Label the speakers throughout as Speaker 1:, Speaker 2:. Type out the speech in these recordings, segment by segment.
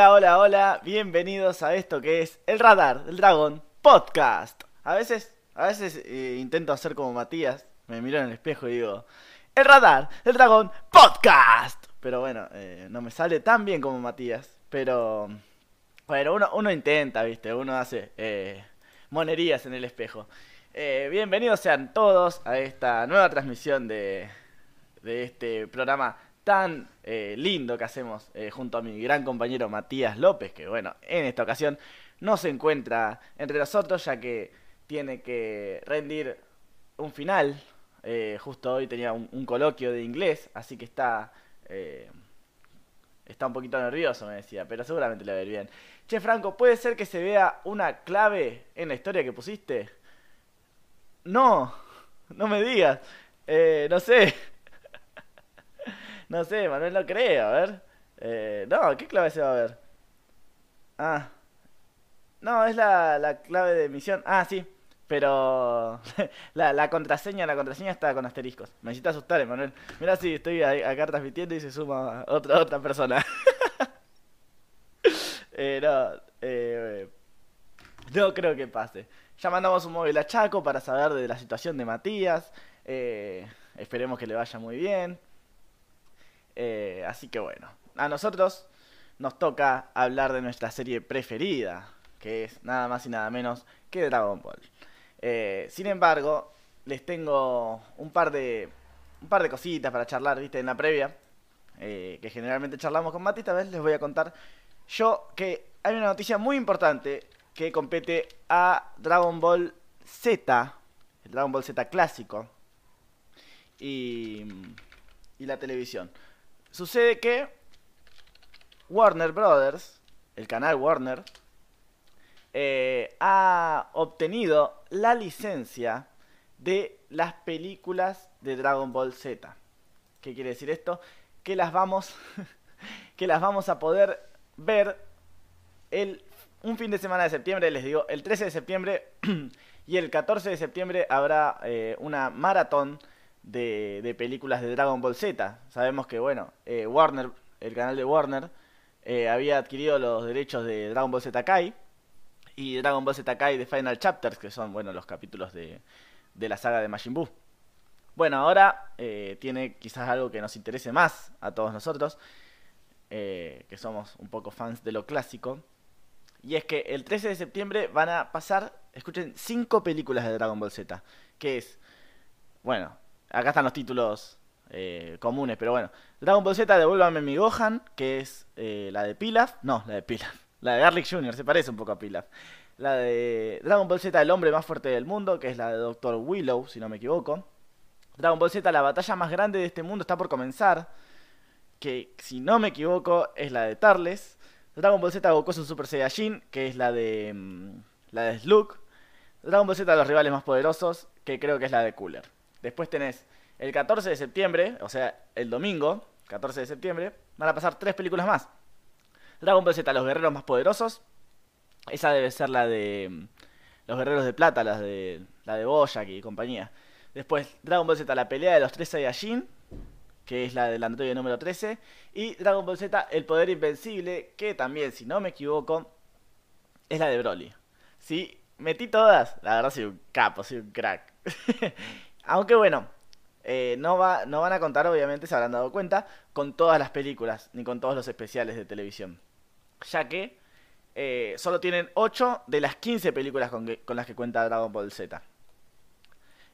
Speaker 1: Hola, hola, hola, bienvenidos a esto que es el Radar del Dragón Podcast. A veces, a veces eh, intento hacer como Matías, me miro en el espejo y digo, el Radar del Dragón Podcast. Pero bueno, eh, no me sale tan bien como Matías, pero bueno, uno, intenta, viste, uno hace eh, monerías en el espejo. Bienvenidos sean todos a esta nueva transmisión de este programa tan eh, lindo que hacemos eh, junto a mi gran compañero Matías López, que bueno, en esta ocasión no se encuentra entre nosotros ya que tiene que rendir un final. Eh, justo hoy tenía un, coloquio de inglés, así que está, eh, está un poquito nervioso, me decía, pero seguramente le va a ir bien. Che, Franco, ¿puede ser que se vea una clave en la historia que pusiste? No, no me digas. No sé. No sé, Manuel, no creo, a ver. Eh, no, ¿qué clave se va a ver? Ah, no, es la, la clave de emisión. Ah, sí, pero la, la contraseña, la contraseña está con asteriscos. Me necesita asustar, Manuel. Mira si estoy ahí- acá transmitiendo y se suma otra, otra persona. Eh, no, eh, no creo que pase. Ya mandamos un móvil a Chaco para saber de la situación de Matías. Esperemos que le vaya muy bien. Eh, así que bueno, a nosotros nos toca hablar de nuestra serie preferida, que es nada más y nada menos que Dragon Ball. Eh, sin embargo, les tengo un par de un par de cositas para charlar, viste, en la previa, eh, que generalmente charlamos con Mati. Esta vez les voy a contar yo que hay una noticia muy importante que compete a Dragon Ball Z, el Dragon Ball Z clásico y, y la televisión. Sucede que Warner Brothers, el canal Warner, eh, ha obtenido la licencia de las películas de Dragon Ball Z. ¿Qué quiere decir esto? Que las vamos, que las vamos a poder ver el, un fin de semana de septiembre, les digo, el 13 de septiembre y el 14 de septiembre habrá eh, una maratón de, de películas de Dragon Ball Z. Sabemos que, bueno, eh, Warner, el canal de Warner, eh, había adquirido los derechos de Dragon Ball Z Kai y Dragon Ball Z Kai de Final Chapters, que son, bueno, los capítulos de, de la saga de Majin Buu. Bueno, ahora eh, tiene quizás algo que nos interese más a todos nosotros, que somos un poco fans de lo clásico. Y es que el 13 de septiembre van a pasar, escuchen, cinco películas de Dragon Ball Z. Que es, bueno, acá están los títulos eh, comunes, pero bueno. Dragon Ball Z, devuélvame mi Gohan, que es eh, la de Pilaf. No, la de Pilaf. La de Garlic Jr., se parece un poco a Pilaf. La de Dragon Ball Z, el hombre más fuerte del mundo, que es la de Dr. Willow, si no me equivoco. Dragon Ball Z, la batalla más grande de este mundo está por comenzar. Que, si no me equivoco, es la de Tarles. Dragon Ball Z, Goku es un Super Saiyajin, que es la de. mm, la de Slug. Dragon Ball Z, los rivales más poderosos, que creo que es la de Cooler. Después tenés el 14 de septiembre, o sea, el domingo, 14 de septiembre, van a pasar tres películas más. Dragon Ball Z, los guerreros más poderosos. Esa debe ser la de mm, los guerreros de plata, la de la de Boyac y compañía. Después Dragon Ball Z, la pelea de los tres Saiyajin, que es la del androide número 13. Y Dragon Ball Z, el poder invencible, que también, si no me equivoco, es la de Broly. Sí, metí todas. La verdad soy un capo, soy un crack. Aunque bueno, eh, no, va, no van a contar, obviamente, se habrán dado cuenta, con todas las películas, ni con todos los especiales de televisión. Ya que eh, solo tienen 8 de las 15 películas con, las que cuenta Dragon Ball Z.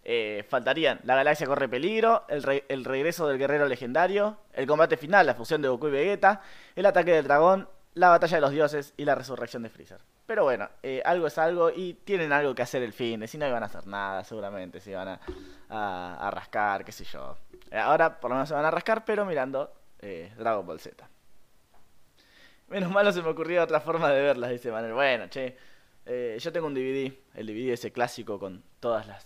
Speaker 1: Eh, faltarían La Galaxia Corre Peligro, el, el regreso del guerrero legendario, el combate final, la fusión de Goku y Vegeta, el ataque del dragón, la batalla de los dioses y la resurrección de Freezer. Pero bueno, eh, algo es algo y tienen algo que hacer el fin si no iban a hacer nada, seguramente se iban a, a- rascar, qué sé yo. Eh, ahora por lo menos se van a rascar, pero mirando eh, Dragon Ball Z. Menos mal se me ocurrió otra forma de verlas, dice Manuel. Bueno, che, yo tengo un DVD, el DVD ese clásico con todas las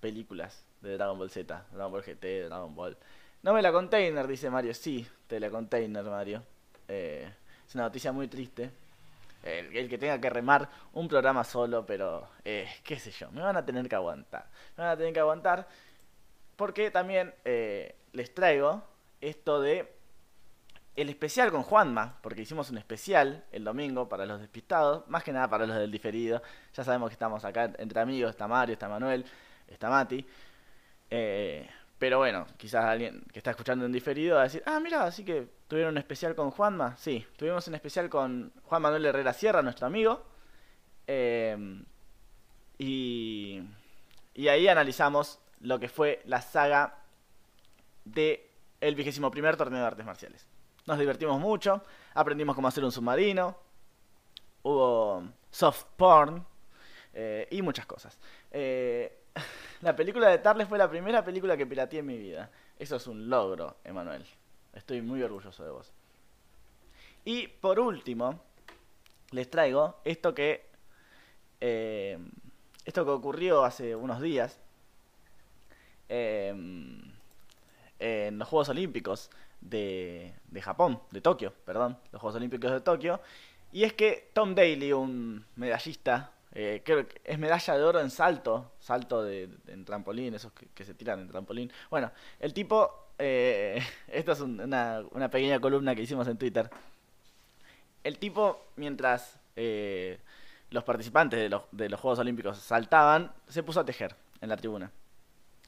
Speaker 1: películas de Dragon Ball Z, Dragon Ball GT, Dragon Ball. No me la container, dice Mario. Sí, te la container, Mario. Es una noticia muy triste. El, que tenga que remar un programa solo, pero eh, qué sé yo, me van a tener que aguantar. Me van a tener que aguantar porque también eh, les traigo esto de el especial con Juanma, porque hicimos un especial el domingo para los despistados, más que nada para los del diferido. Ya sabemos que estamos acá entre amigos, está Mario, está Manuel, está Mati. Eh, pero bueno, quizás alguien que está escuchando en diferido va a decir, ah, mira, así que tuvieron un especial con Juanma. Sí, tuvimos un especial con Juan Manuel Herrera Sierra, nuestro amigo. Eh, y, y ahí analizamos lo que fue la saga de el vigésimo primer torneo de artes marciales. Nos divertimos mucho, aprendimos cómo hacer un submarino, hubo soft porn eh, y muchas cosas. Eh, la película de Tarles fue la primera película que pirateé en mi vida. Eso es un logro, Emanuel. Estoy muy orgulloso de vos. Y por último, les traigo esto que eh, esto que ocurrió hace unos días en los Juegos Olímpicos de, de Japón, de Tokio, perdón, los Juegos Olímpicos de Tokio. Y es que Tom Daly, un medallista, eh, creo que es medalla de oro en salto, salto de, en trampolín, esos que, se tiran en trampolín. Bueno, el tipo, eh, esto es una, una, pequeña columna que hicimos en Twitter. El tipo, mientras eh, los participantes de los, de los Juegos Olímpicos saltaban, se puso a tejer en la tribuna.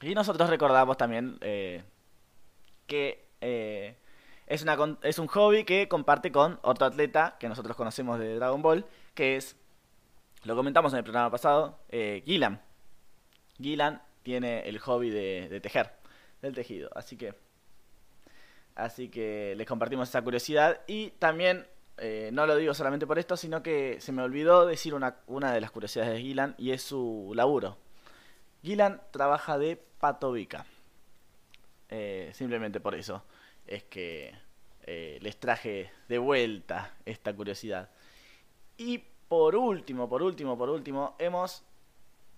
Speaker 1: Y nosotros recordamos también eh, que es, una, es un hobby que comparte con otro atleta que nosotros conocemos de Dragon Ball, que es, lo comentamos en el programa pasado, eh, Gilan. Gilan tiene el hobby de, tejer, del tejido. Así que, así que les compartimos esa curiosidad y también eh, no lo digo solamente por esto, sino que se me olvidó decir una, una de las curiosidades de Gilan y es su laburo. Gilan trabaja de patobica. Eh, simplemente por eso es que eh, les traje de vuelta esta curiosidad. Y por último, por último, por último, hemos...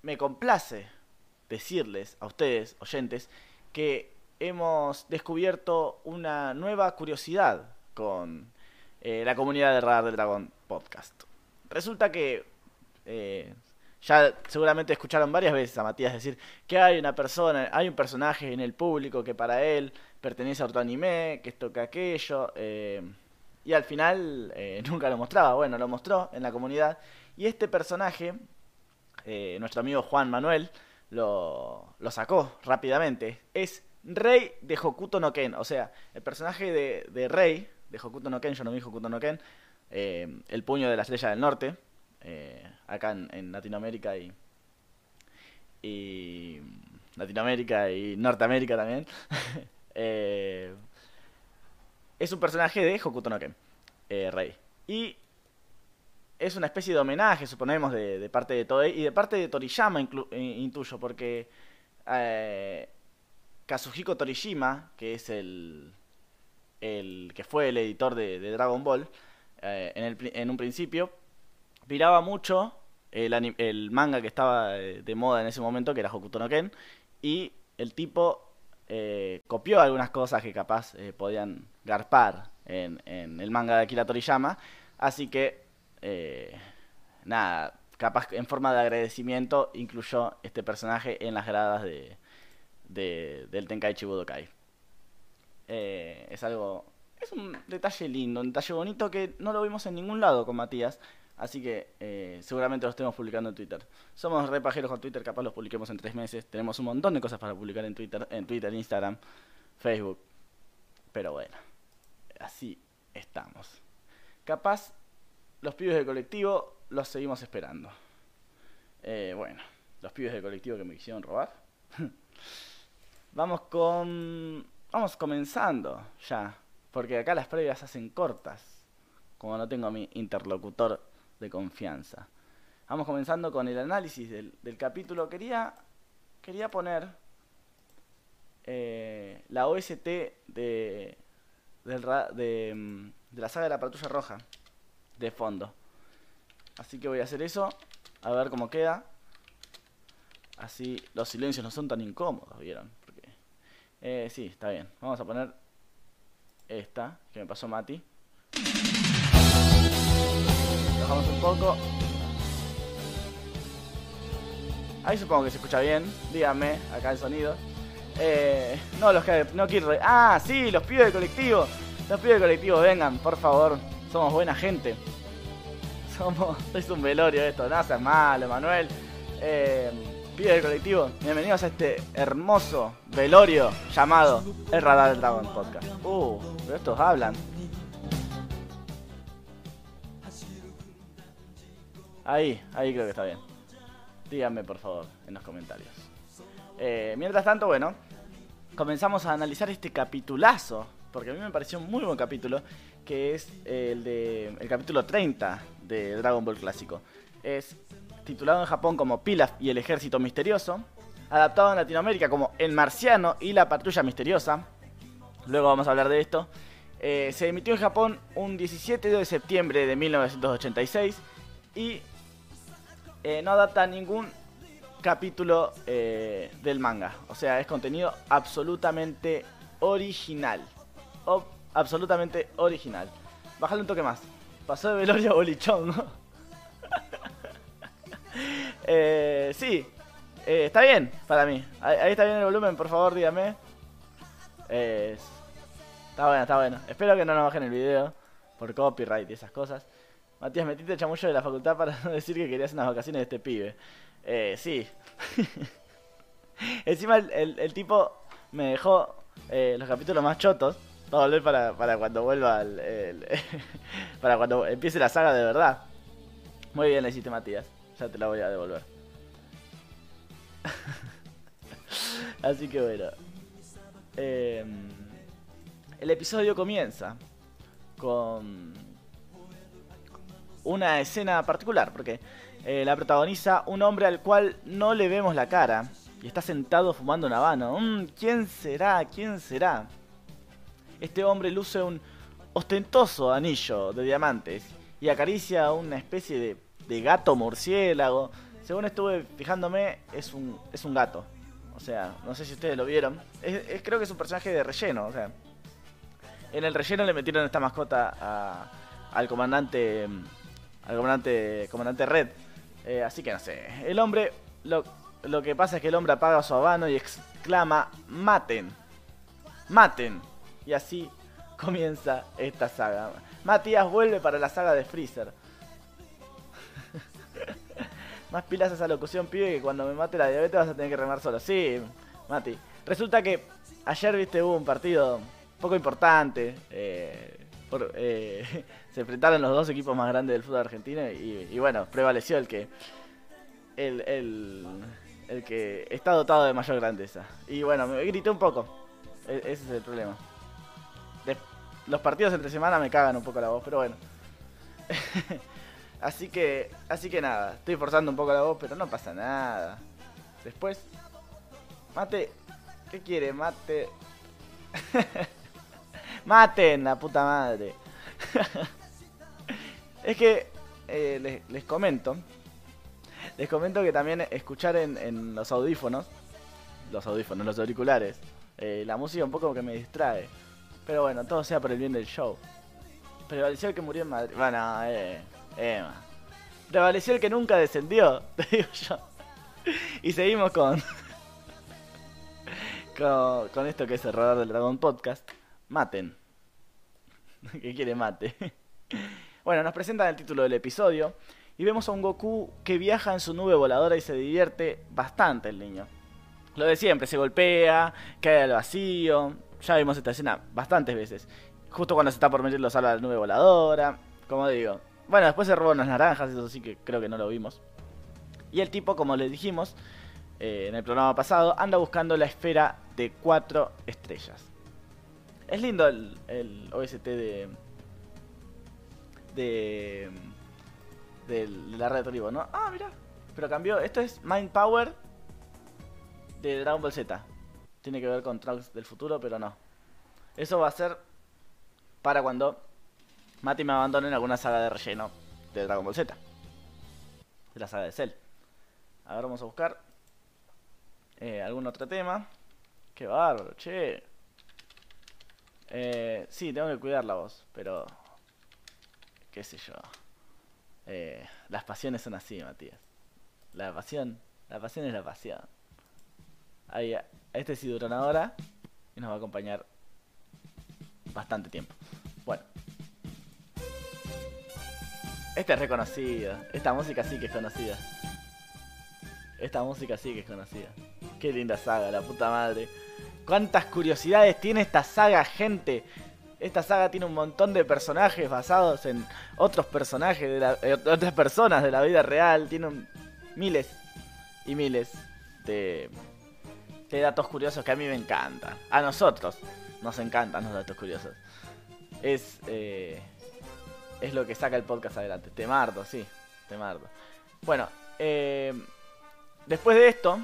Speaker 1: Me complace decirles a ustedes, oyentes, que hemos descubierto una nueva curiosidad con eh, la comunidad de Radar del Dragón podcast. Resulta que ya seguramente escucharon varias veces a Matías decir que hay una persona, hay un personaje en el público que para él pertenece a otro anime, que esto, que aquello. Eh, y al final eh, nunca lo mostraba. Bueno, lo mostró en la comunidad. Y este personaje, eh, nuestro amigo Juan Manuel, lo, lo, sacó rápidamente. Es Rey de Hokuto no Ken. O sea, el personaje de, de Rey de Hokuto no Ken, yo no vi Hokuto no Ken, el puño de la estrella del norte eh, acá en, Latinoamérica y, y Latinoamérica y Norteamérica también. Eh, es un personaje de Hokuto no Ken, eh, Rey. Y es una especie de homenaje, suponemos, de, parte de Toei y de parte de Toriyama, intuyo, porque Kazuhiko Torishima, que es el, el que fue el editor de, Dragon Ball, en, el, en un principio inspiraba mucho el, manga que estaba de moda en ese momento, que era Hokuto no Ken, y el tipo eh, copió algunas cosas que capaz eh, podían garpar en, el manga de Akira Toriyama, así que, eh, nada, capaz en forma de agradecimiento incluyó este personaje en las gradas de, de del Tenkaichi Budokai. es algo, es un detalle lindo, un detalle bonito que no lo vimos en ningún lado con Matías, Así que eh, seguramente lo estemos publicando en Twitter. Somos repajeros con Twitter, capaz los publiquemos en tres meses. Tenemos un montón de cosas para publicar en Twitter, en Twitter, Instagram, Facebook. Pero bueno, así estamos. Capaz los pibes del colectivo los seguimos esperando. Eh, bueno, los pibes del colectivo que me quisieron robar. vamos con... Vamos comenzando ya. Porque acá las previas se hacen cortas. Como no tengo a mi interlocutor de confianza. Vamos comenzando con el análisis del, capítulo. Quería, quería poner eh, la OST de, de, mm, de la saga de la patrulla roja de fondo. Así que voy a hacer eso, a ver cómo queda. Así los silencios no son tan incómodos, ¿vieron? Porque, eh, sí, está bien. Vamos a poner esta que me pasó Mati bajamos un poco. Ahí supongo que se escucha bien. Díganme, acá el sonido. Eh, no, los que no quiero. Ah, sí, los pibes del colectivo. Los pibes del colectivo, vengan, por favor. Somos buena gente. Somos. Es un velorio esto, no seas malo, Manuel. Eh, pibes del colectivo, bienvenidos a este hermoso velorio llamado El Radar del Dragón Podcast. Uh, pero estos hablan. Ahí, ahí creo que está bien. Díganme por favor en los comentarios. Eh, mientras tanto, bueno, comenzamos a analizar este capitulazo, porque a mí me pareció un muy buen capítulo, que es el de el capítulo 30 de Dragon Ball clásico. Es titulado en Japón como Pilaf y el ejército misterioso, adaptado en Latinoamérica como El marciano y la patrulla misteriosa. Luego vamos a hablar de esto. Eh, se emitió en Japón un 17 de septiembre de 1986 y eh, no adapta ningún capítulo eh, del manga. O sea, es contenido absolutamente original. absolutamente original. Bájale un toque más. Pasó de velorio a bolichón, ¿no? eh, sí. Eh, está bien para mí. Ahí, está bien el volumen, por favor, dígame. está bueno, está bueno. Espero que no nos bajen el video por copyright y esas cosas. Matías, metiste el chamullo de la facultad para no decir que querías unas vacaciones de este pibe. Eh, sí. Encima el, tipo me dejó eh, los capítulos más chotos. Va a volver para, cuando vuelva el, para cuando empiece la saga de verdad. Muy bien le hiciste Matías. Ya te la voy a devolver. Así que bueno. Em, el episodio comienza con una escena particular, porque eh, la protagoniza un hombre al cual no le vemos la cara y está sentado fumando un habano. Mm, ¿Quién será? ¿Quién será? Este hombre luce un ostentoso anillo de diamantes y acaricia una especie de, de gato murciélago. Según estuve fijándome, es un, es un gato. O sea, no sé si ustedes lo vieron. creo que es un personaje de relleno. O sea, en el relleno le metieron esta mascota al comandante al comandante, comandante Red. Eh, así que no sé. El hombre, lo, lo que pasa es que el hombre apaga su habano y exclama, maten, maten. Y así comienza esta saga. Matías vuelve para la saga de Freezer. Más pilas esa locución, pibe, que cuando me mate la diabetes vas a tener que remar solo. Sí, Mati. Resulta que ayer, viste, hubo un partido poco importante. Eh, eh, se enfrentaron los dos equipos más grandes del fútbol argentino y, bueno, prevaleció el que el, el, que está dotado de mayor grandeza. Y bueno, me grité un poco. E, ese es el problema. los partidos entre semana me cagan un poco la voz, pero bueno. así que, así que nada, estoy forzando un poco la voz, pero no pasa nada. Después, mate, ¿qué quiere? Mate. Maten la puta madre. es que eh, les, comento. Les comento que también escuchar en, los audífonos, los audífonos, los auriculares, eh, la música un poco que me distrae. Pero bueno, todo sea por el bien del show. Prevaleció el que murió en Madrid. Bueno, eh, eh Prevaleció el que nunca descendió, te digo yo. Y seguimos con, con, con esto que es el Radar del Dragón Podcast maten. que quiere mate. Bueno, nos presentan el título del episodio y vemos a un Goku que viaja en su nube voladora y se divierte bastante el niño. Lo de siempre, se golpea, cae al vacío. Ya vimos esta escena bastantes veces. Justo cuando se está por meter los alas a la nube voladora. Como digo. Bueno, después se roba unas naranjas, eso sí que creo que no lo vimos. Y el tipo, como les dijimos eh, en el programa pasado, anda buscando la esfera de cuatro estrellas. Es lindo el OST de, de. de la red Tribo, ¿no? Ah, mira. Pero cambió. Esto es Mind Power de Dragon Ball Z. Tiene que ver con Trunks del futuro, pero no. Eso va a ser para cuando Mati me abandone en alguna saga de relleno de Dragon Ball Z. De la saga de Cell. A ver, vamos a buscar eh, algún otro tema. Qué bárbaro, che. Eh, sí, tengo que cuidar la voz, pero... qué sé yo. Eh, las pasiones son así, Matías. La pasión, la pasión es la pasión. Ahí, este sí dura una hora y nos va a acompañar bastante tiempo. Bueno. Este es reconocido. Esta música sí que es conocida. Esta música sí que es conocida. Qué linda saga, la puta madre. Cuántas curiosidades tiene esta saga, gente. Esta saga tiene un montón de personajes basados en otros personajes de la, eh, otras personas de la vida real. Tiene miles y miles de, de datos curiosos que a mí me encantan. A nosotros nos encantan los datos curiosos. Es eh, es lo que saca el podcast adelante. Te mardo, sí, te mardo. Bueno, eh, después de esto,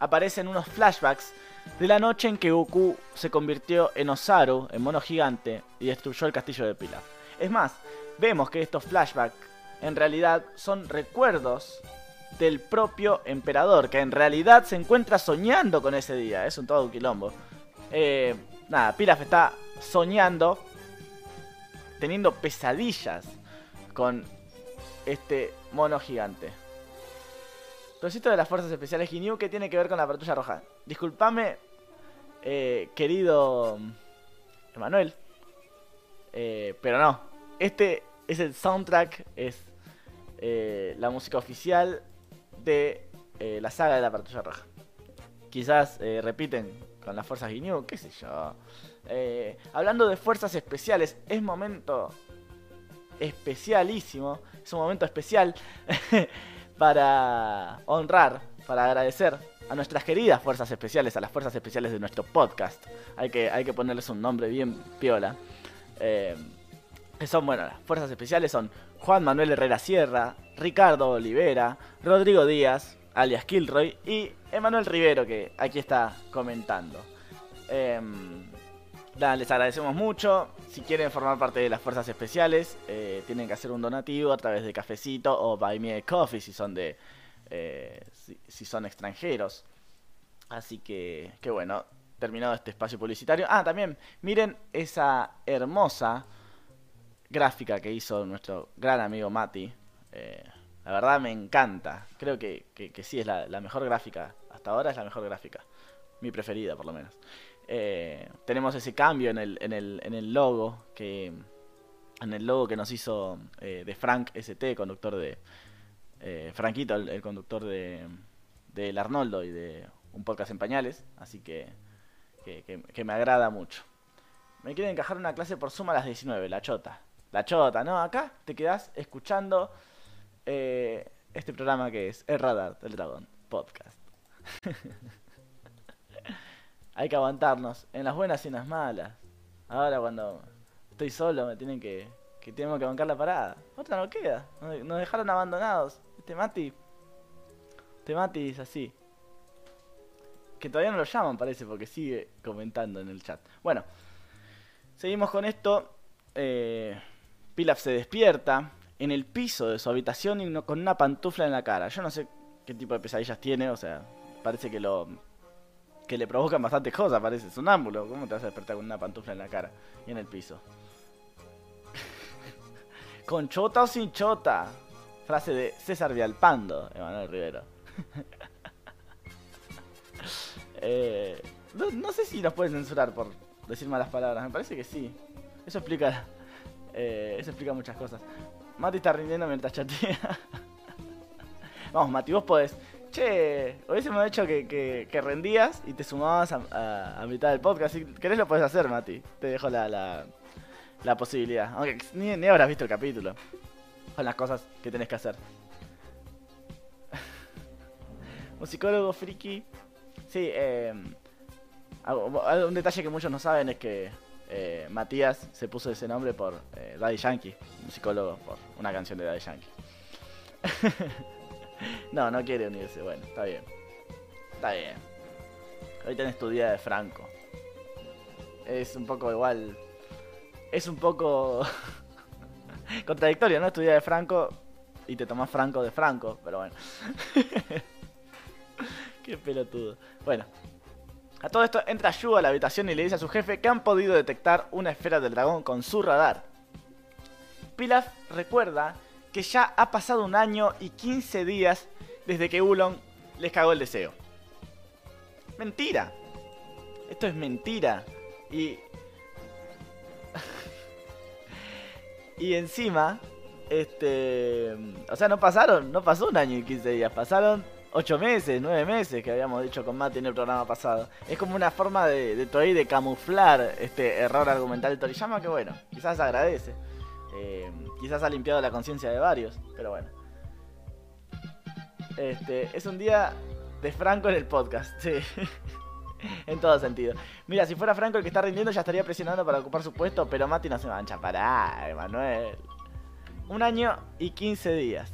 Speaker 1: aparecen unos flashbacks de la noche en que Goku se convirtió en Osaru, en mono gigante, y destruyó el castillo de Pilaf. Es más, vemos que estos flashbacks en realidad son recuerdos del propio emperador, que en realidad se encuentra soñando con ese día. Es un todo un quilombo. Eh, nada, Pilaf está soñando teniendo pesadillas con este mono gigante. esto de las fuerzas especiales Ginyu, ¿qué tiene que ver con la patrulla roja? Disculpame, eh, querido Emanuel, eh, pero no. Este es el soundtrack, es eh, la música oficial de la saga de la patrulla roja. Quizás repiten con las fuerzas Ginyu, qué sé yo. Hablando de fuerzas especiales, es momento especialísimo, es un momento especial para honrar, para agradecer a nuestras queridas fuerzas especiales, a las fuerzas especiales de nuestro podcast. Hay que, hay que ponerles un nombre bien piola. Eh, son, bueno, las fuerzas especiales son Juan Manuel Herrera Sierra, Ricardo Olivera, Rodrigo Díaz, alias Kilroy, y Emanuel Rivero, que aquí está comentando. Eh, les agradecemos mucho. Si quieren formar parte de las fuerzas especiales, eh, tienen que hacer un donativo a través de Cafecito o Buy Me a Coffee si son de eh, si, son extranjeros. Así que, que bueno, terminado este espacio publicitario. Ah, también miren esa hermosa gráfica que hizo nuestro gran amigo Mati. Eh, la verdad me encanta. Creo que, que, sí es la, mejor gráfica. Hasta ahora es la mejor gráfica. Mi preferida, por lo menos. Eh, tenemos ese cambio en el, en el, en el logo que en el logo que nos hizo de Frank ST, conductor de eh, Franquito, el, conductor de, de El Arnoldo y de un podcast en pañales, así que, que, me agrada mucho. Me quieren encajar una clase por suma a las 19, la chota. La chota, ¿no? Acá te quedas escuchando este programa que es El Radar del Dragón Podcast. hay que aguantarnos en las buenas y en las malas. Ahora cuando estoy solo me tienen que que tengo que bancar la parada. Otra no queda. Nos dejaron abandonados. Este Mati Este Mati es así. Que todavía no lo llaman parece porque sigue comentando en el chat. Bueno, seguimos con esto. Eh, Pilaf se despierta en el piso de su habitación y con una pantufla en la cara. Yo no sé qué tipo de pesadillas tiene, o sea, parece que lo que le provocan bastantes cosas, parece sonámbulo. ¿Cómo te vas a despertar con una pantufla en la cara y en el piso? ¿Con chota o sin chota? Frase de César Vialpando, Emanuel Rivero. Eh, no, sé si nos pueden censurar por decir malas palabras, me parece que sí. Eso explica, eh, eso explica muchas cosas. Mati está rindiendo mientras chatea. Vamos, Mati, vos podés che, hubiésemos hecho que, que, rendías y te sumabas a, mitad del podcast. Si querés lo puedes hacer, Mati. Te dejo la, la, posibilidad. Aunque ni, ni, habrás visto el capítulo. Con las cosas que tenés que hacer. Musicólogo friki. Sí, eh, un detalle que muchos no saben es que eh, Matías se puso ese nombre por eh, Daddy Yankee, musicólogo por una canción de Daddy Yankee. no, no quiere unirse. Bueno, está bien. Está bien. Hoy tenés tu día de Franco. Es un poco igual. Es un poco. contradictorio, ¿no? Tu día de Franco y te tomas Franco de Franco, pero bueno. Qué pelotudo. Bueno. A todo esto entra Yu a la habitación y le dice a su jefe que han podido detectar una esfera del dragón con su radar. Pilaf recuerda que ya ha pasado un año y 15 días desde que Ulon les cagó el deseo. Mentira. Esto es mentira. Y Y encima, este. O sea, no pasaron, no pasó un año y 15 días, pasaron 8 meses, 9 meses que habíamos dicho con Mati en el programa pasado. Es como una forma de, de Toei de camuflar este error argumental de Toriyama que bueno, quizás agradece. Eh, quizás ha limpiado la conciencia de varios, pero bueno. Este, es un día de Franco en el podcast, sí. en todo sentido. Mira, si fuera Franco el que está rindiendo, ya estaría presionando para ocupar su puesto, pero Mati no se mancha. Pará, Emanuel. Un año y 15 días.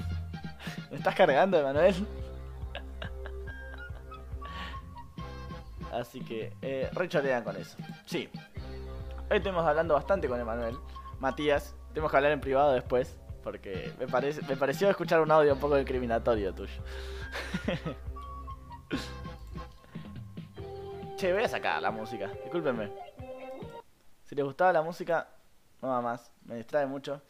Speaker 1: ¿Me estás cargando, Emanuel? Así que, eh, rechorean con eso. Sí. Hoy estuvimos hablando bastante con Emanuel. Matías, tenemos que hablar en privado después. Porque me, parece, me pareció escuchar un audio un poco discriminatorio tuyo. che, voy la música. Discúlpenme. Si les gustaba la música, no va más. Me distrae mucho.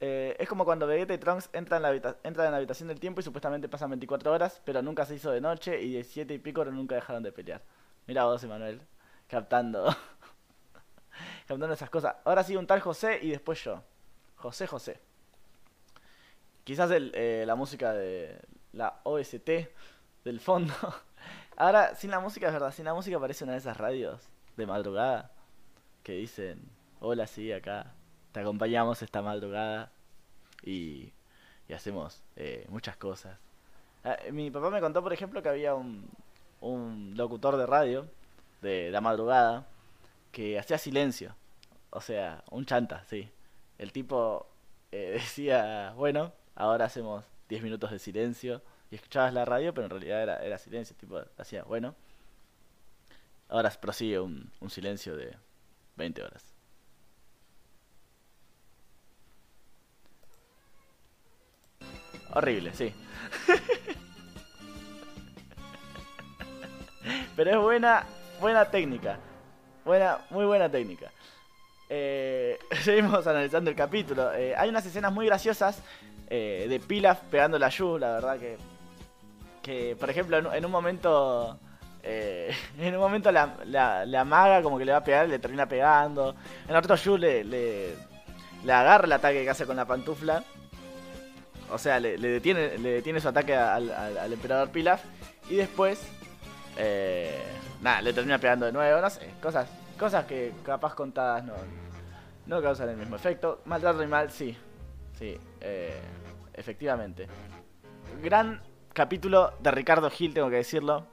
Speaker 1: Eh, es como cuando Vegeta y Trunks entran en, la entran en la habitación del tiempo y supuestamente pasan 24 horas, pero nunca se hizo de noche y 17 y pico nunca dejaron de pelear. Mira vos, Emanuel, captando. captando esas cosas. Ahora sí, un tal José y después yo. José José. Quizás el, eh, la música de la OST del fondo. Ahora, sin la música, es verdad, sin la música parece una de esas radios de madrugada que dicen, hola, sí, acá te acompañamos esta madrugada y, hacemos eh, muchas cosas. Ah, mi papá me contó, por ejemplo, que había un, un locutor de radio de la madrugada que hacía silencio. O sea, un chanta, sí. El tipo eh, decía, bueno, ahora hacemos 10 minutos de silencio. Y escuchabas la radio, pero en realidad era, era silencio. tipo, hacía, bueno, ahora prosigue un, un silencio de 20 horas. Horrible, sí. Pero es buena, buena técnica. Buena, muy buena técnica. Eh, seguimos analizando el capítulo. Eh, hay unas escenas muy graciosas eh, de Pilaf pegando la Yu, la verdad que. Que, por ejemplo, en, un momento. en un momento la, la, amaga como que le va a pegar, le termina pegando. En otro Yu le, le, le agarra el ataque que hace con la pantufla. O sea, le, detiene, le detiene su ataque al, al emperador Pilaf. Y después eh, nada, le termina pegando de nuevo, no sé, cosas, cosas que capaz contadas no, no causan el mismo efecto. Maltrato animal, sí, sí, eh, efectivamente. Gran capítulo de Ricardo Gil, tengo que decirlo.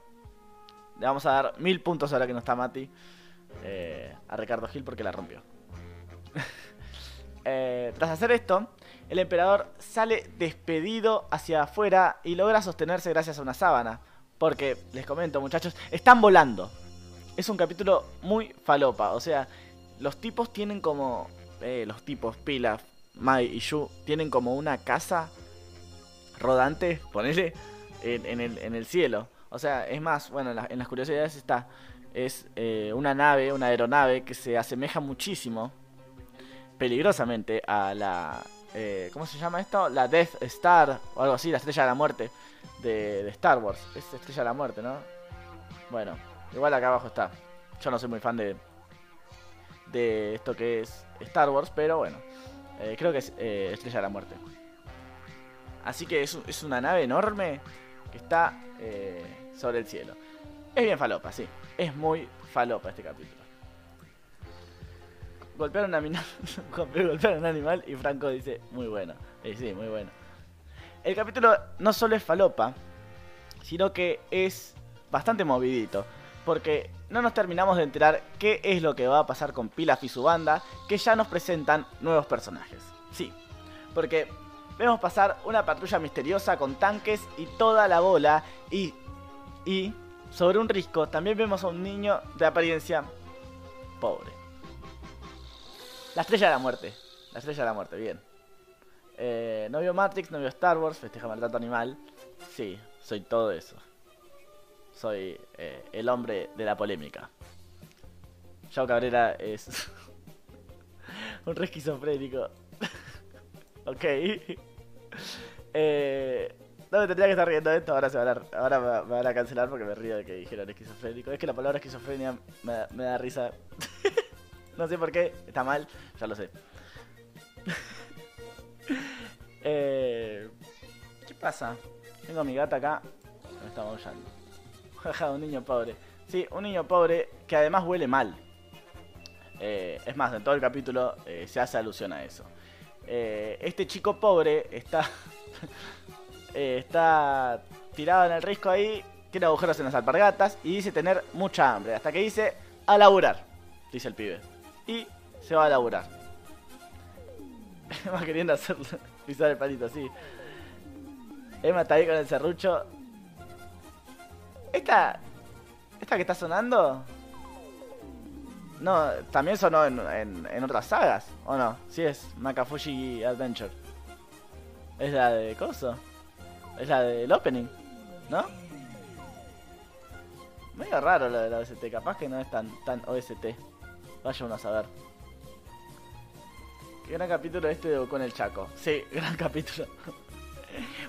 Speaker 1: Le vamos a dar mil puntos ahora que no está Mati eh, a Ricardo Gil porque la rompió. Eh, tras hacer esto, el emperador sale despedido hacia afuera y logra sostenerse gracias a una sábana. Porque, les comento muchachos, están volando. Es un capítulo muy falopa. O sea, los tipos tienen como... Eh, los tipos, Pilaf, Mai y Yu, tienen como una casa rodante, ponele, en, el, cielo. O sea, es más, bueno, en, las curiosidades está... Es eh, una nave, una aeronave que se asemeja muchísimo, peligrosamente, a la... Eh, ¿Cómo se llama esto? La Death Star o algo así, la estrella de la muerte de, Star Wars. Es Estrella de la Muerte, ¿no? Bueno, igual acá abajo está. Yo no soy muy fan de, de esto que es Star Wars, pero bueno, eh, creo que es eh, Estrella de la Muerte. Así que es, una nave enorme que está eh, sobre el cielo. Es bien falopa, sí. Es muy falopa este capítulo. Golpearon a, golpearon a un animal y Franco dice, muy bueno. sí, muy bueno. El capítulo no solo es falopa, sino que es bastante movidito. Porque no nos terminamos de enterar qué es lo que va a pasar con Pilaf y su banda, que ya nos presentan nuevos personajes. Sí, porque vemos pasar una patrulla misteriosa con tanques y toda la bola y... y sobre un risco también vemos a un niño de apariencia pobre. La estrella de la muerte. La estrella de la muerte, bien. Eh, no vio Matrix, no vio Star Wars, festeja maltrato animal. Sí, soy todo eso. Soy eh, el hombre de la polémica. Yao Cabrera es un re esquizofrénico. ok. Eh, no me tendría que estar riendo de esto, ahora, se van a, ahora me, van a cancelar porque me río de que dijeron esquizofrénico. Es que la palabra esquizofrenia me, da, risa. no sé por qué, está mal, ya lo sé. eh, ¿Qué pasa? Tengo a mi gata acá, me está maullando. Jaja, un niño pobre. Sí, un niño pobre que además huele mal. Eh, es más, en todo el capítulo eh, se hace alusión a eso. Eh, este chico pobre está. está tirado en el risco ahí. Tiene agujeros en las alpargatas. Y dice tener mucha hambre. Hasta que dice a laburar. Dice el pibe. Y se va a laburar. Va queriendo hacer pisar el palito, sí. Emma está ahí con el serrucho. Esta. Esta que está sonando. No, también sonó en, en, otras sagas, ¿o no? Sí es Makafushi Adventure. Es la de Coso. Es la del opening, ¿no? Medio raro lo de la OST, capaz que no es tan, tan OST. Vaya uno a saber. Qué gran capítulo este de Goku en el Chaco. Sí, gran capítulo.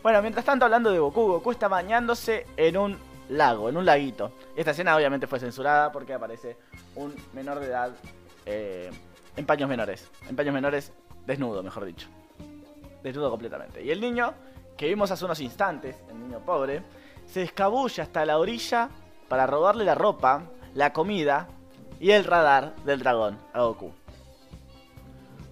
Speaker 1: bueno, mientras tanto hablando de Goku, Goku está bañándose en un lago, en un laguito. Esta escena obviamente fue censurada porque aparece un menor de edad eh, en paños menores. En paños menores desnudo, mejor dicho. Desnudo completamente. Y el niño, que vimos hace unos instantes, el niño pobre, se escabulle hasta la orilla para robarle la ropa, la comida y el radar del dragón a Goku.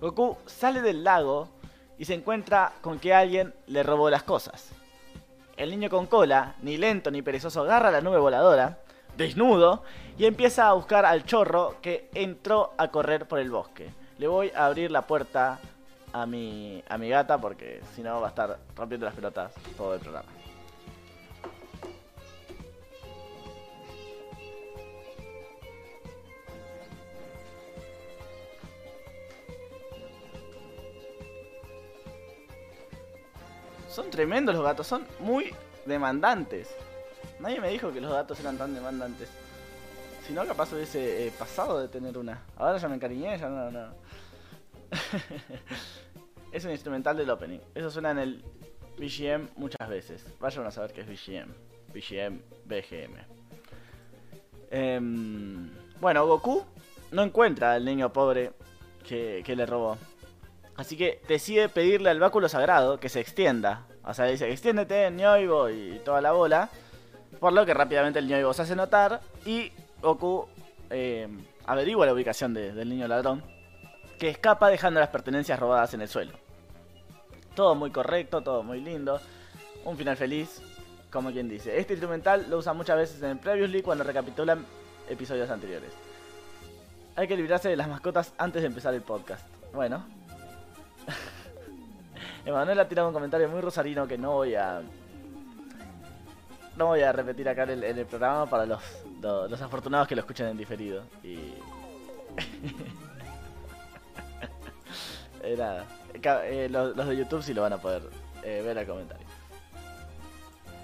Speaker 1: Goku sale del lago y se encuentra con que alguien le robó las cosas. El niño con cola, ni lento ni perezoso, agarra la nube voladora, desnudo, y empieza a buscar al chorro que entró a correr por el bosque. Le voy a abrir la puerta a mi, a mi gata porque si no va a estar rompiendo las pelotas todo el programa. Son tremendos los gatos, son muy demandantes. Nadie me dijo que los gatos eran tan demandantes. Si no, capaz hubiese eh, pasado de tener una. Ahora ya me encariñé, ya no, no. es un instrumental del opening. Eso suena en el BGM muchas veces. Vayan a saber qué es BGM. BGM, BGM. Em, bueno, Goku no encuentra al niño pobre que, que le robó. Así que decide pedirle al báculo sagrado que se extienda. O sea, dice, extiéndete, ñoigo y toda la bola. Por lo que rápidamente el ñoigo se hace notar y Goku eh, averigua la ubicación del niño ladrón, que escapa dejando las pertenencias robadas en el suelo. Todo muy correcto, todo muy lindo. Un final feliz, como quien dice. Este instrumental lo usa muchas veces en el Previously cuando recapitulan episodios anteriores. Hay que librarse de las mascotas antes de empezar el podcast. Bueno, Emanuel ha tirado un comentario muy rosarino que no voy a. No voy a repetir acá en el, programa para los, los, afortunados que lo escuchen en diferido. Y. eh, eh los, de YouTube sí lo van a poder eh, ver el comentario.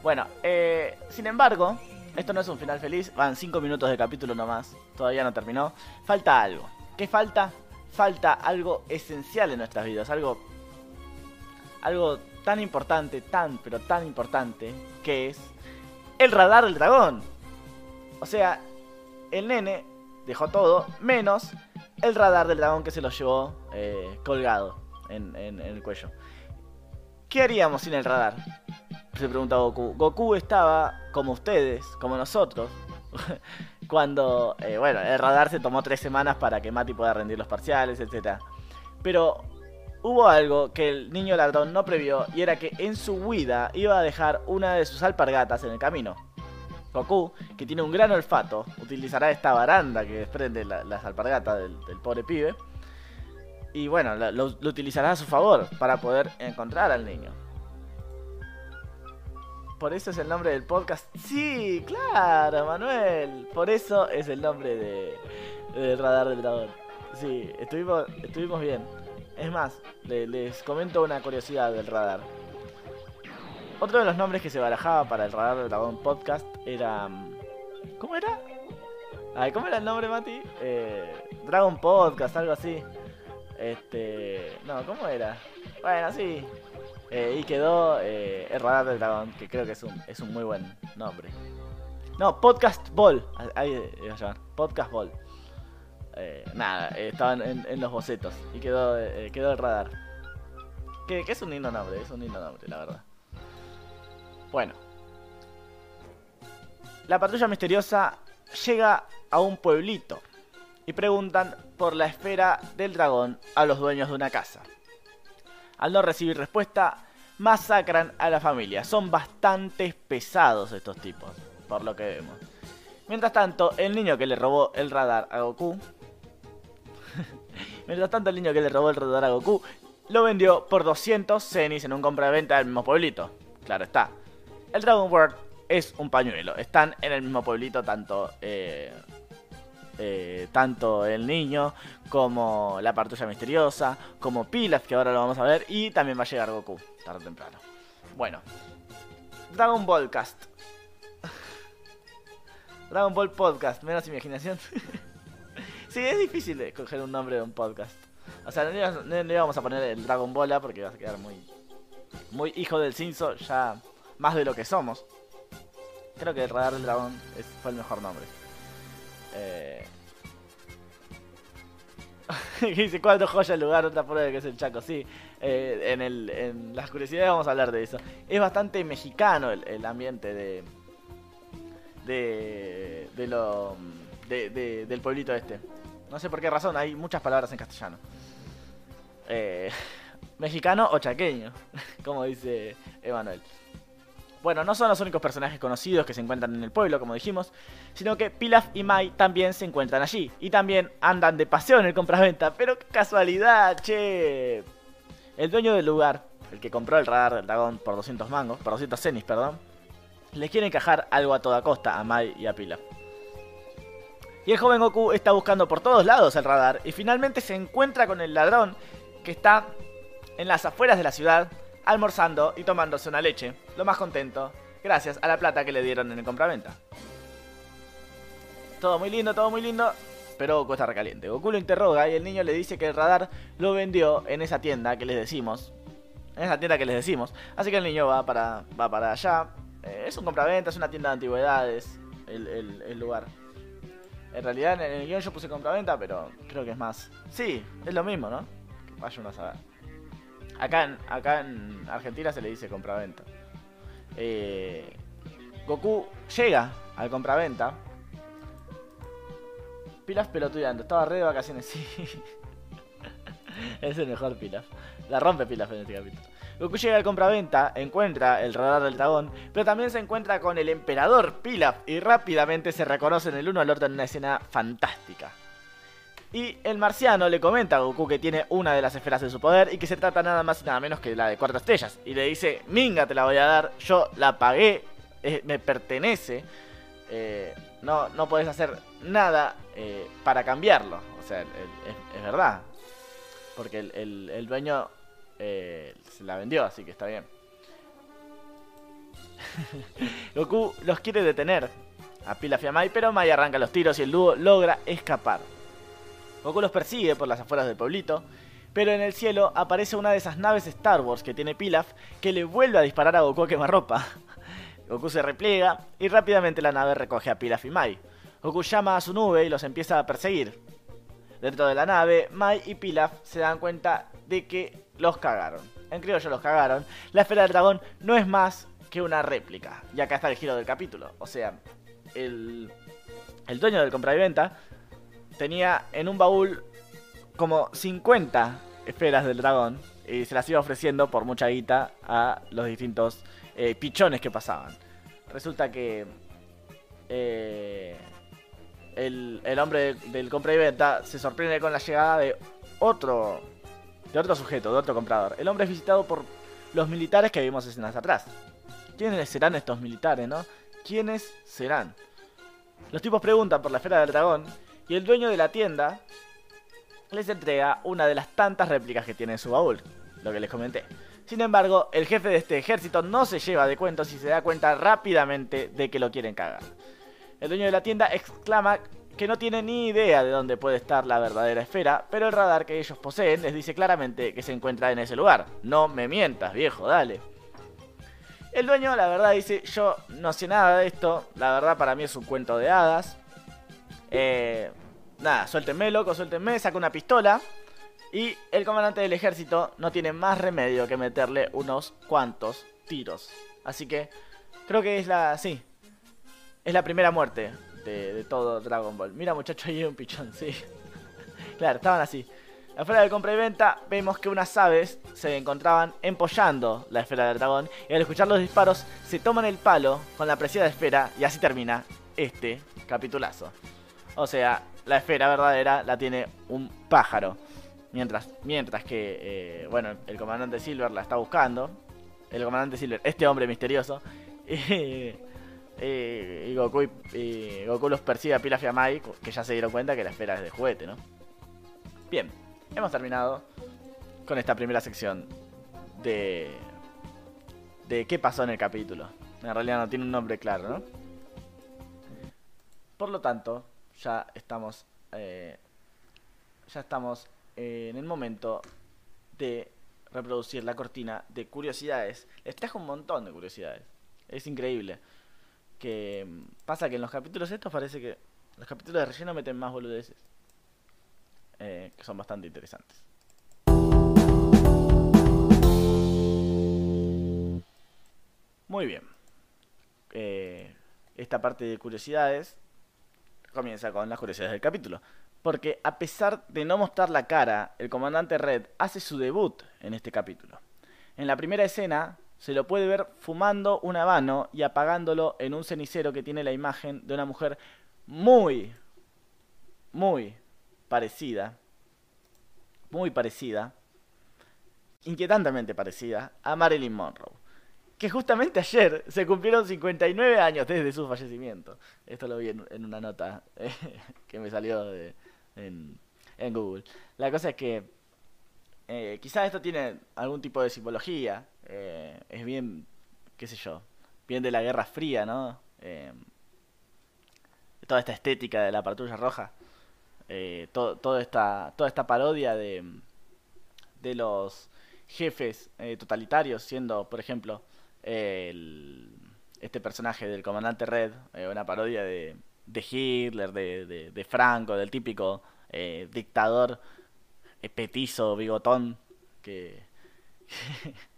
Speaker 1: Bueno, eh, sin embargo, esto no es un final feliz. Van 5 minutos de capítulo nomás. Todavía no terminó. Falta algo. ¿Qué falta? Falta algo esencial en nuestras vidas. Algo algo tan importante, tan, pero tan importante, que es el radar del dragón. O sea, el nene dejó todo, menos el radar del dragón que se lo llevó eh, colgado en, el cuello. ¿Qué haríamos sin el radar? Se pregunta Goku. Goku estaba como ustedes, como nosotros, cuando, eh, bueno, el radar se tomó tres semanas para que Mati pueda rendir los parciales, etc. Pero hubo algo que el niño ladrón no previó y era que en su huida iba a dejar una de sus alpargatas en el camino. Goku, que tiene un gran olfato, utilizará esta baranda que desprende las alpargatas del, pobre pibe. Y bueno, lo, utilizará a su favor para poder encontrar al niño. Por eso es el nombre del podcast. Sí, claro, Manuel. Por eso es el nombre de, del radar del dragón. Sí, estuvimos, estuvimos bien. Es más, les comento una curiosidad del radar. Otro de los nombres que se barajaba para el radar del dragón podcast era. Mm, ¿Cómo era? Ay, ¿cómo era el nombre, Mati? Eh, Dragon Podcast, algo así. Este. No, ¿cómo era? Bueno, sí. Eh, y quedó eh, el radar del dragón, que creo que es un, es un muy buen nombre. No, Podcast Ball. Ahí iba a llamar. Podcast Ball. Eh, nada, estaban en, los bocetos y quedó, eh, quedó el radar. Que, es un lindo nombre, es un lindo nombre, la verdad. Bueno. La patrulla misteriosa llega a un pueblito y preguntan por la esfera del dragón a los dueños de una casa. Al no recibir respuesta, masacran a la familia. Son bastante pesados estos tipos, por lo que vemos. Mientras tanto, el niño que le robó el radar a Goku... Mientras tanto, el niño que le robó el radar a Goku lo vendió por 200 cenis en un compra-venta del mismo pueblito. Claro está. El Dragon World es un pañuelo. Están en el mismo pueblito tanto eh, eh, tanto el niño como la partulla misteriosa, como Pilaf, que ahora lo vamos a ver, y también va a llegar Goku, tarde o temprano. Bueno, Dragon Ball Cast. Dragon Ball Podcast, menos imaginación. sí, es difícil escoger un nombre de un podcast. O sea, no le, íbamos a poner el Dragon Ball porque va a quedar muy, muy hijo del cinzo, ya más de lo que somos. Creo que el Radar del Dragón fue el mejor nombre. Eh... dice cuatro joyas el lugar, otra prueba que es el Chaco. Sí, eh, en, el, en las curiosidades vamos a hablar de eso. Es bastante mexicano el, ambiente de. de. de lo. De, del pueblito este. No sé por qué razón, hay muchas palabras en castellano. Eh, mexicano o chaqueño, como dice Emanuel. Bueno, no son los únicos personajes conocidos que se encuentran en el pueblo, como dijimos, sino que Pilaf y Mai también se encuentran allí. Y también andan de paseo en el compraventa. Pero qué casualidad, che. El dueño del lugar, el que compró el radar del dragón por 200 mangos, por 200 cenis, perdón, le quiere encajar algo a toda costa a Mai y a Pilaf. Y el joven Goku está buscando por todos lados el radar y finalmente se encuentra con el ladrón que está en las afueras de la ciudad almorzando y tomándose una leche, lo más contento, gracias a la plata que le dieron en el compraventa. Todo muy lindo, todo muy lindo, pero Goku está recaliente. Goku lo interroga y el niño le dice que el radar lo vendió en esa tienda que les decimos. En esa tienda que les decimos. Así que el niño va para, va para allá. Eh, es un compraventa, es una tienda de antigüedades el, lugar. En realidad en el guion yo puse compraventa, pero creo que es más. Sí, es lo mismo, ¿no? Vaya uno a saber. Acá en, acá en Argentina se le dice compraventa. Eh, Goku llega al compraventa. Pilaf pelotudeando. Estaba re de vacaciones, sí. es el mejor Pilaf. La rompe Pilaf en este capítulo. Goku llega al compraventa, encuentra el radar del dragón, pero también se encuentra con el emperador Pilaf y rápidamente se reconocen el uno al otro en una escena fantástica. Y el marciano le comenta a Goku que tiene una de las esferas de su poder y que se trata nada más y nada menos que la de cuatro estrellas. Y le dice, Minga te la voy a dar, yo la pagué, me pertenece, eh, no, no puedes hacer nada eh, para cambiarlo. O sea, es, verdad. Porque el, dueño eh, se la vendió, así que está bien. Goku los quiere detener a Pilaf y a Mai, pero Mai arranca los tiros y el dúo logra escapar. Goku los persigue por las afueras del pueblito, pero en el cielo aparece una de esas naves Star Wars que tiene Pilaf que le vuelve a disparar a Goku a quemarropa. Goku se repliega y rápidamente la nave recoge a Pilaf y Mai. Goku llama a su nube y los empieza a perseguir. Dentro de la nave, Mai y Pilaf se dan cuenta de que los cagaron. En criollo los cagaron. La esfera del dragón no es más que una réplica. Y acá está el giro del capítulo. O sea, el, el dueño del compra y venta tenía en un baúl como 50 esferas del dragón y se las iba ofreciendo por mucha guita a los distintos eh, pichones que pasaban. Resulta que eh, el, hombre del compra y venta se sorprende con la llegada de otro, de otro sujeto, de otro comprador. El hombre es visitado por los militares que vimos escenas atrás. ¿Quiénes serán estos militares, no? ¿Quiénes serán? Los tipos preguntan por la esfera del dragón y el dueño de la tienda les entrega una de las tantas réplicas que tiene en su baúl, lo que les comenté. Sin embargo, el jefe de este ejército no se lleva de cuentos y se da cuenta rápidamente de que lo quieren cagar. El dueño de la tienda exclama que no tiene ni idea de dónde puede estar la verdadera esfera, pero el radar que ellos poseen les dice claramente que se encuentra en ese lugar. No me mientas, viejo, dale. El dueño, la verdad, dice, yo no sé nada de esto, la verdad para mí es un cuento de hadas. Eh, nada, suéltenme, loco, suéltenme, saca una pistola. Y el comandante del ejército no tiene más remedio que meterle unos cuantos tiros. Así que Creo que es la... sí. Es la primera muerte de, todo Dragon Ball. Mira muchacho, ahí hay un pichón, sí. claro, estaban así. Afuera de compra y venta vemos que unas aves se encontraban empollando la esfera del dragón y al escuchar los disparos se toman el palo con la preciada esfera y así termina este capitulazo. O sea, la esfera verdadera la tiene un pájaro. Mientras, mientras que, eh, bueno, el comandante Silver la está buscando. El comandante Silver, este hombre misterioso. y, Goku, y, Goku los persigue a Pilaf y a Mai, que ya se dieron cuenta que la esfera es de juguete, ¿no? Bien, hemos terminado con esta primera sección de, de qué pasó en el capítulo. En realidad no tiene un nombre claro, ¿no? Por lo tanto, ya estamos, eh, ya estamos en el momento de reproducir la cortina de curiosidades. Les trajo un montón de curiosidades. Es increíble. Que mm, pasa que en los capítulos estos parece que los capítulos de relleno meten más boludeces. Eh, que son bastante interesantes. Muy bien. Eh, esta parte de curiosidades comienza con las curiosidades del capítulo. Porque a pesar de no mostrar la cara, el comandante Red hace su debut en este capítulo. En la primera escena se lo puede ver fumando un habano y apagándolo en un cenicero que tiene la imagen de una mujer muy, muy parecida, muy parecida, inquietantemente parecida a Marilyn Monroe que justamente ayer se cumplieron 59 años desde su fallecimiento. Esto lo vi en, una nota que me salió de, en, Google. La cosa es que eh, quizás esto tiene algún tipo de simbología. Eh, es bien, qué sé yo, bien de la Guerra Fría, ¿no? toda esta estética de la patrulla roja. todo, esta, toda esta parodia de, de los jefes totalitarios, siendo, por ejemplo, este personaje del comandante Red, eh, una parodia de, de Hitler, de, de, Franco, del típico eh, dictador eh, petizo, bigotón, que,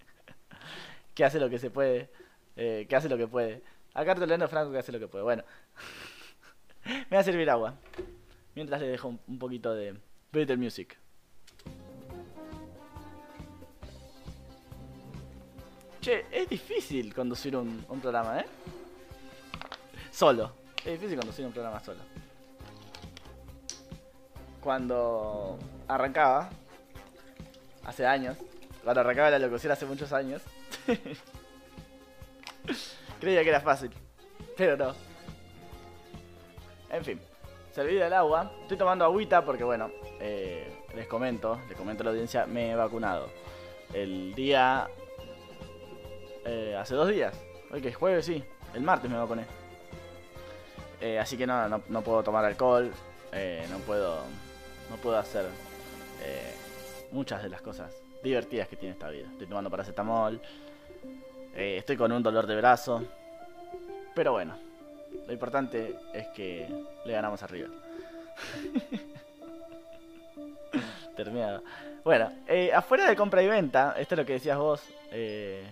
Speaker 1: que hace lo que se puede, que hace lo que puede. Acá estoy leyendo Franco que hace lo que puede. Bueno, me va a servir agua. Mientras le dejo un, un poquito de Better Music. es difícil conducir un, programa, ¿eh? Solo. Es difícil conducir un programa solo. Cuando arrancaba, hace años, cuando arrancaba la locución hace muchos años, creía que era fácil, pero no. En fin, serví del agua. Estoy tomando agüita porque, bueno, eh, les comento, les comento a la audiencia, me he vacunado. El día eh, hace dos días. Hoy que es jueves, sí. El martes me vacuné. Eh, así que no, no, puedo tomar alcohol. Eh, no puedo. No puedo hacer eh, muchas de las cosas divertidas que tiene esta vida. Estoy tomando paracetamol. Estoy con un dolor de brazo. Pero bueno. Lo importante es que le ganamos arriba. Terminado. Bueno, afuera de compra y venta, esto es lo que decías vos. Eh,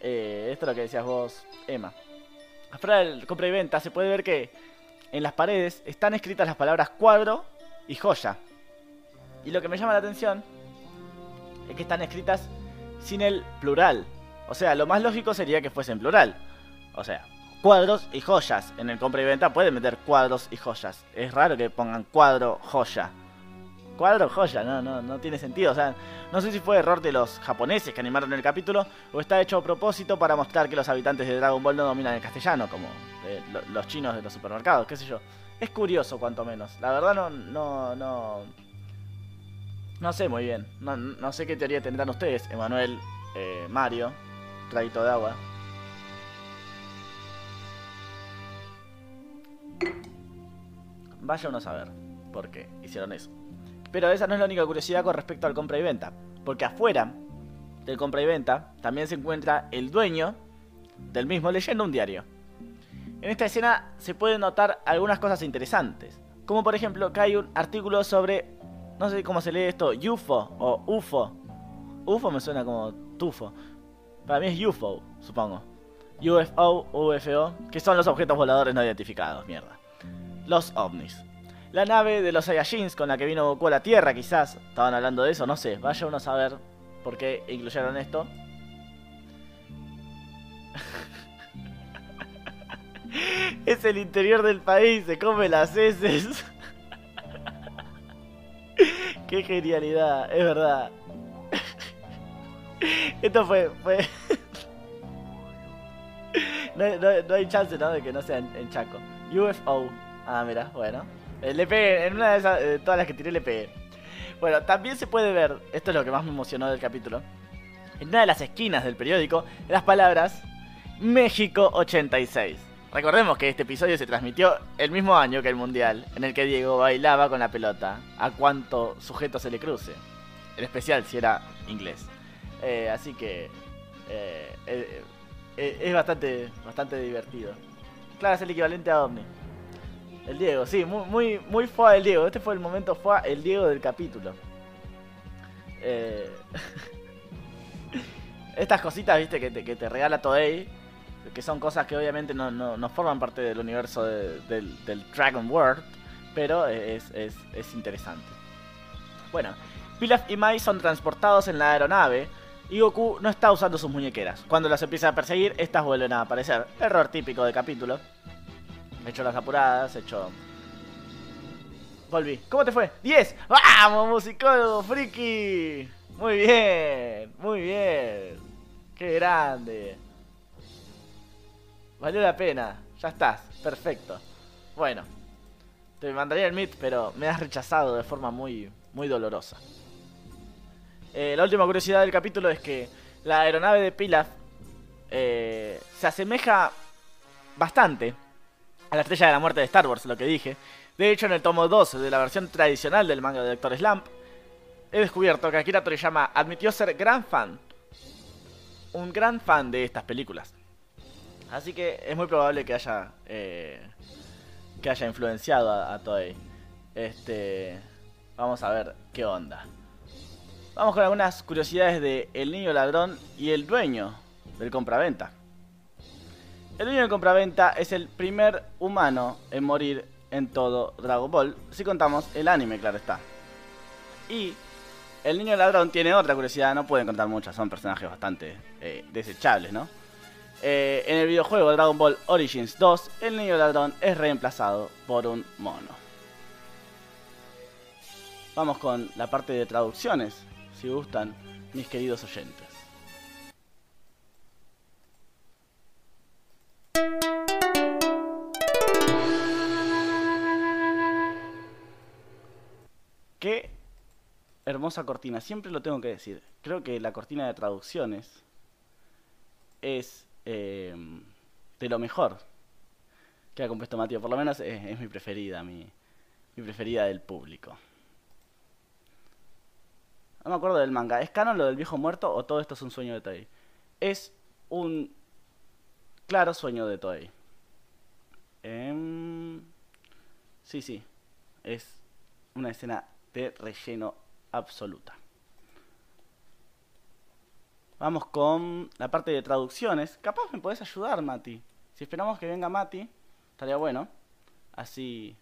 Speaker 1: eh, esto es lo que decías vos, Emma. Afuera del compra y venta se puede ver que en las paredes están escritas las palabras cuadro y joya. Y lo que me llama la atención es que están escritas sin el plural. O sea, lo más lógico sería que fuesen plural. O sea, cuadros y joyas. En el compra y venta pueden meter cuadros y joyas. Es raro que pongan cuadro, joya cuadro joya, no, no, no tiene sentido. O sea, no sé si fue error de los japoneses que animaron el capítulo o está hecho a propósito para mostrar que los habitantes de Dragon Ball no dominan el castellano, como los chinos de los supermercados, qué sé yo. Es curioso, cuanto menos. La verdad no, no, no, no sé muy bien. No, no sé qué teoría tendrán ustedes, Emanuel, eh, Mario, traguito de agua. Vaya uno a saber por qué hicieron eso. Pero esa no es la única curiosidad con respecto al compra y venta. Porque afuera del compra y venta también se encuentra el dueño del mismo leyendo un diario. En esta escena se pueden notar algunas cosas interesantes. Como por ejemplo que hay un artículo sobre, no sé cómo se lee esto, UFO o UFO. UFO me suena como tufo. Para mí es UFO, supongo. UFO, UFO, que son los objetos voladores no identificados, mierda. Los ovnis. La nave de los Saiyajins con la que vino Goku a la Tierra, quizás. Estaban hablando de eso, no sé. Vaya uno a saber por qué incluyeron esto. es el interior del país, se come las heces. Qué genialidad, es verdad. Esto fue. fue... no, hay chance, ¿no? De que no sea en, Chaco. UFO. Ah, mira, bueno. Eh, le pegué, en una de esas, eh, todas las que tiré le pegué. Bueno, también se puede ver, esto es lo que más me emocionó del capítulo, en una de las esquinas del periódico, las palabras México 86. Recordemos que este episodio se transmitió el mismo año que el Mundial, en el que Diego bailaba con la pelota a cuanto sujeto se le cruce. En especial si era inglés. Eh, así que eh, es bastante, bastante divertido. Claro, es el equivalente a Omni. El Diego, sí, muy, muy, muy fue el Diego. Este fue el momento fue el Diego del capítulo. Eh, estas cositas, viste, que te, que te regala Toei, que son cosas que obviamente no, no, forman parte del universo del, Dragon World, pero es, es, es interesante. Bueno, Pilaf y Mai son transportados en la aeronave y Goku no está usando sus muñequeras. Cuando las empieza a perseguir, estas vuelven a aparecer. Error típico de capítulo. He hecho las apuradas, he hecho... Volví. ¿Cómo te fue? ¡10! ¡Vamos, musicólogo friki! Muy bien, muy bien. ¡Qué grande! Valió la pena. Ya estás. Perfecto. Bueno. Te mandaría el meet, pero me has rechazado de forma muy, muy dolorosa. Eh, la última curiosidad del capítulo es que la aeronave de Pilaf eh, se asemeja bastante a la estrella de la muerte de Star Wars, lo que dije. De hecho, en el tomo 2 de la versión tradicional del manga de Doctor Slump, he descubierto que Akira Toriyama admitió ser gran fan, un gran fan de estas películas. Así que es muy probable que haya eh, que haya influenciado a, a Toei. Este, vamos a ver qué onda. Vamos con algunas curiosidades de El Niño Ladrón y el dueño del compraventa. El dueño del compraventa es el primer humano en morir en todo Dragon Ball, si contamos el anime, claro está. Y el niño ladrón tiene otra curiosidad, no pueden contar muchas, son personajes bastante eh, desechables, ¿no? Eh, en el videojuego Dragon Ball Origins 2, el niño ladrón es reemplazado por un mono. Vamos con la parte de traducciones si gustan, mis queridos oyentes. Qué hermosa cortina, siempre lo tengo que decir. Creo que la cortina de traducciones es eh, de lo mejor que ha compuesto Matías. Por lo menos es, mi preferida, mi preferida del público. No me acuerdo del manga. ¿Es canon lo del viejo muerto o todo esto es un sueño de Toei? Es un claro sueño de Toei. Em, sí, sí. Es una escena de relleno absoluta. Vamos con la parte de traducciones. Capaz me podés ayudar, Mati. Si esperamos que venga Mati, estaría bueno. Así,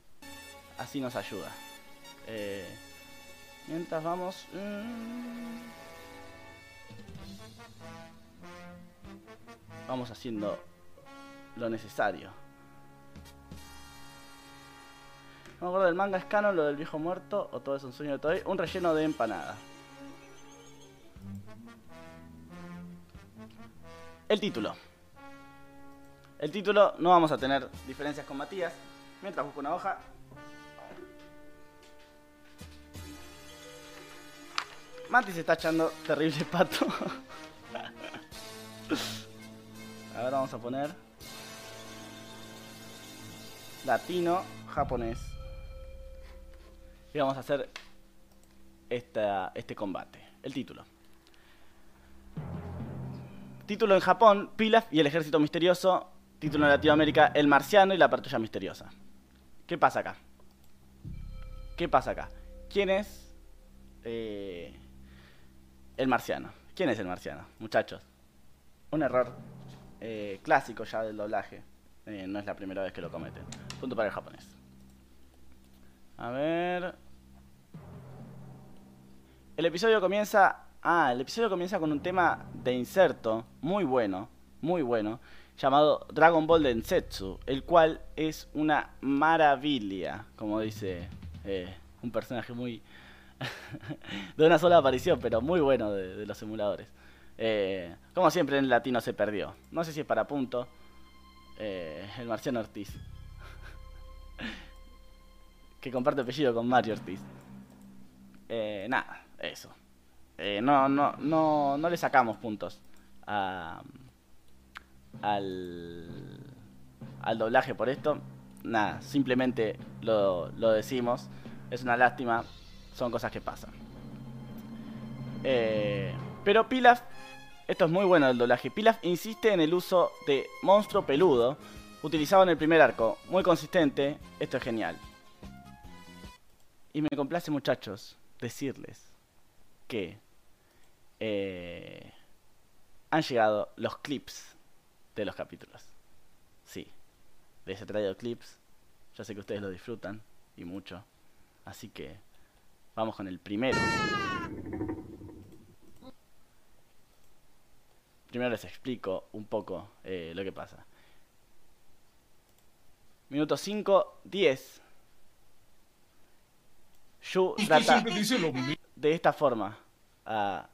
Speaker 1: así nos ayuda. Eh, Mientras vamos... Mm, vamos haciendo lo necesario. No me acuerdo del manga escano, lo del viejo muerto, o todo es un sueño de Toei. Un relleno de empanada. El título. El título, no vamos a tener diferencias con Matías. Mientras busco una hoja, Mati se está echando terrible pato. Ahora vamos a poner latino, japonés. Y vamos a hacer esta, este combate. El título. Título en Japón, Pilaf y el ejército misterioso. Título en Latinoamérica, El marciano y la patrulla misteriosa. ¿Qué pasa acá? ¿Qué pasa acá? ¿Quién es? Eh, el marciano. ¿Quién es el marciano? Muchachos. Un error eh, clásico ya del doblaje. Eh, no es la primera vez que lo cometen. Punto para el japonés. A ver. El episodio comienza. Ah, el episodio comienza con un tema de inserto muy bueno, muy bueno, llamado Dragon Ball Densetsu, el cual es una maravilla, como dice eh, un personaje muy. de una sola aparición, pero muy bueno de, los simuladores. Eh, como siempre en latino se perdió. No sé si es para punto. Eh, el Marciano Ortiz. que comparte apellido con Mario Ortiz. Eh, nada, eso. No, no, no, no le sacamos puntos a, al, al doblaje por esto. Nada, simplemente lo, lo decimos. Es una lástima, son cosas que pasan. Eh, pero Pilaf, esto es muy bueno del doblaje. Pilaf insiste en el uso de monstruo peludo utilizado en el primer arco. Muy consistente, esto es genial. Y me complace muchachos decirles que eh, han llegado los clips de los capítulos. Sí, les he traído clips. Yo sé que ustedes lo disfrutan y mucho. Así que vamos con el primero. Primero les explico un poco eh, lo que pasa. Minuto 5, 10 Yu trata de esta forma a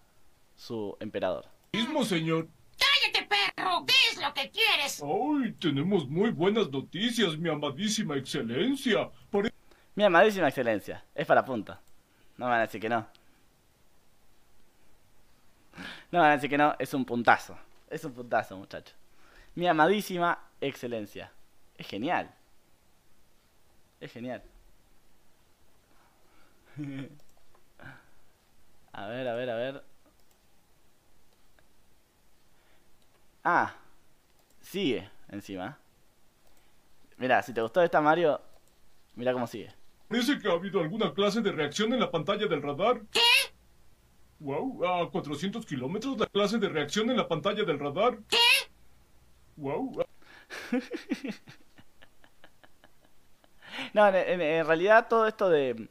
Speaker 1: su emperador.
Speaker 2: Mismo, señor.
Speaker 3: ¡Cállate, perro! ¿Qué es lo que quieres?
Speaker 2: ¡Ay! Tenemos muy buenas noticias, mi amadísima excelencia. Por...
Speaker 1: Mi amadísima excelencia. Es para punta. No me van a decir que no. No me van a decir que no. Es un puntazo. Es un puntazo, muchachos. Mi amadísima excelencia. Es genial. Es genial. a ver, a ver, a ver. Ah, sigue encima. Mira, si te gustó esta Mario, mira cómo sigue.
Speaker 2: Parece que ha habido alguna clase de reacción en la pantalla del radar.
Speaker 3: ¿Qué?
Speaker 2: Wow, a 400 kilómetros la clase de reacción en la pantalla del radar.
Speaker 3: ¿Qué?
Speaker 2: Wow.
Speaker 1: no, en realidad todo esto de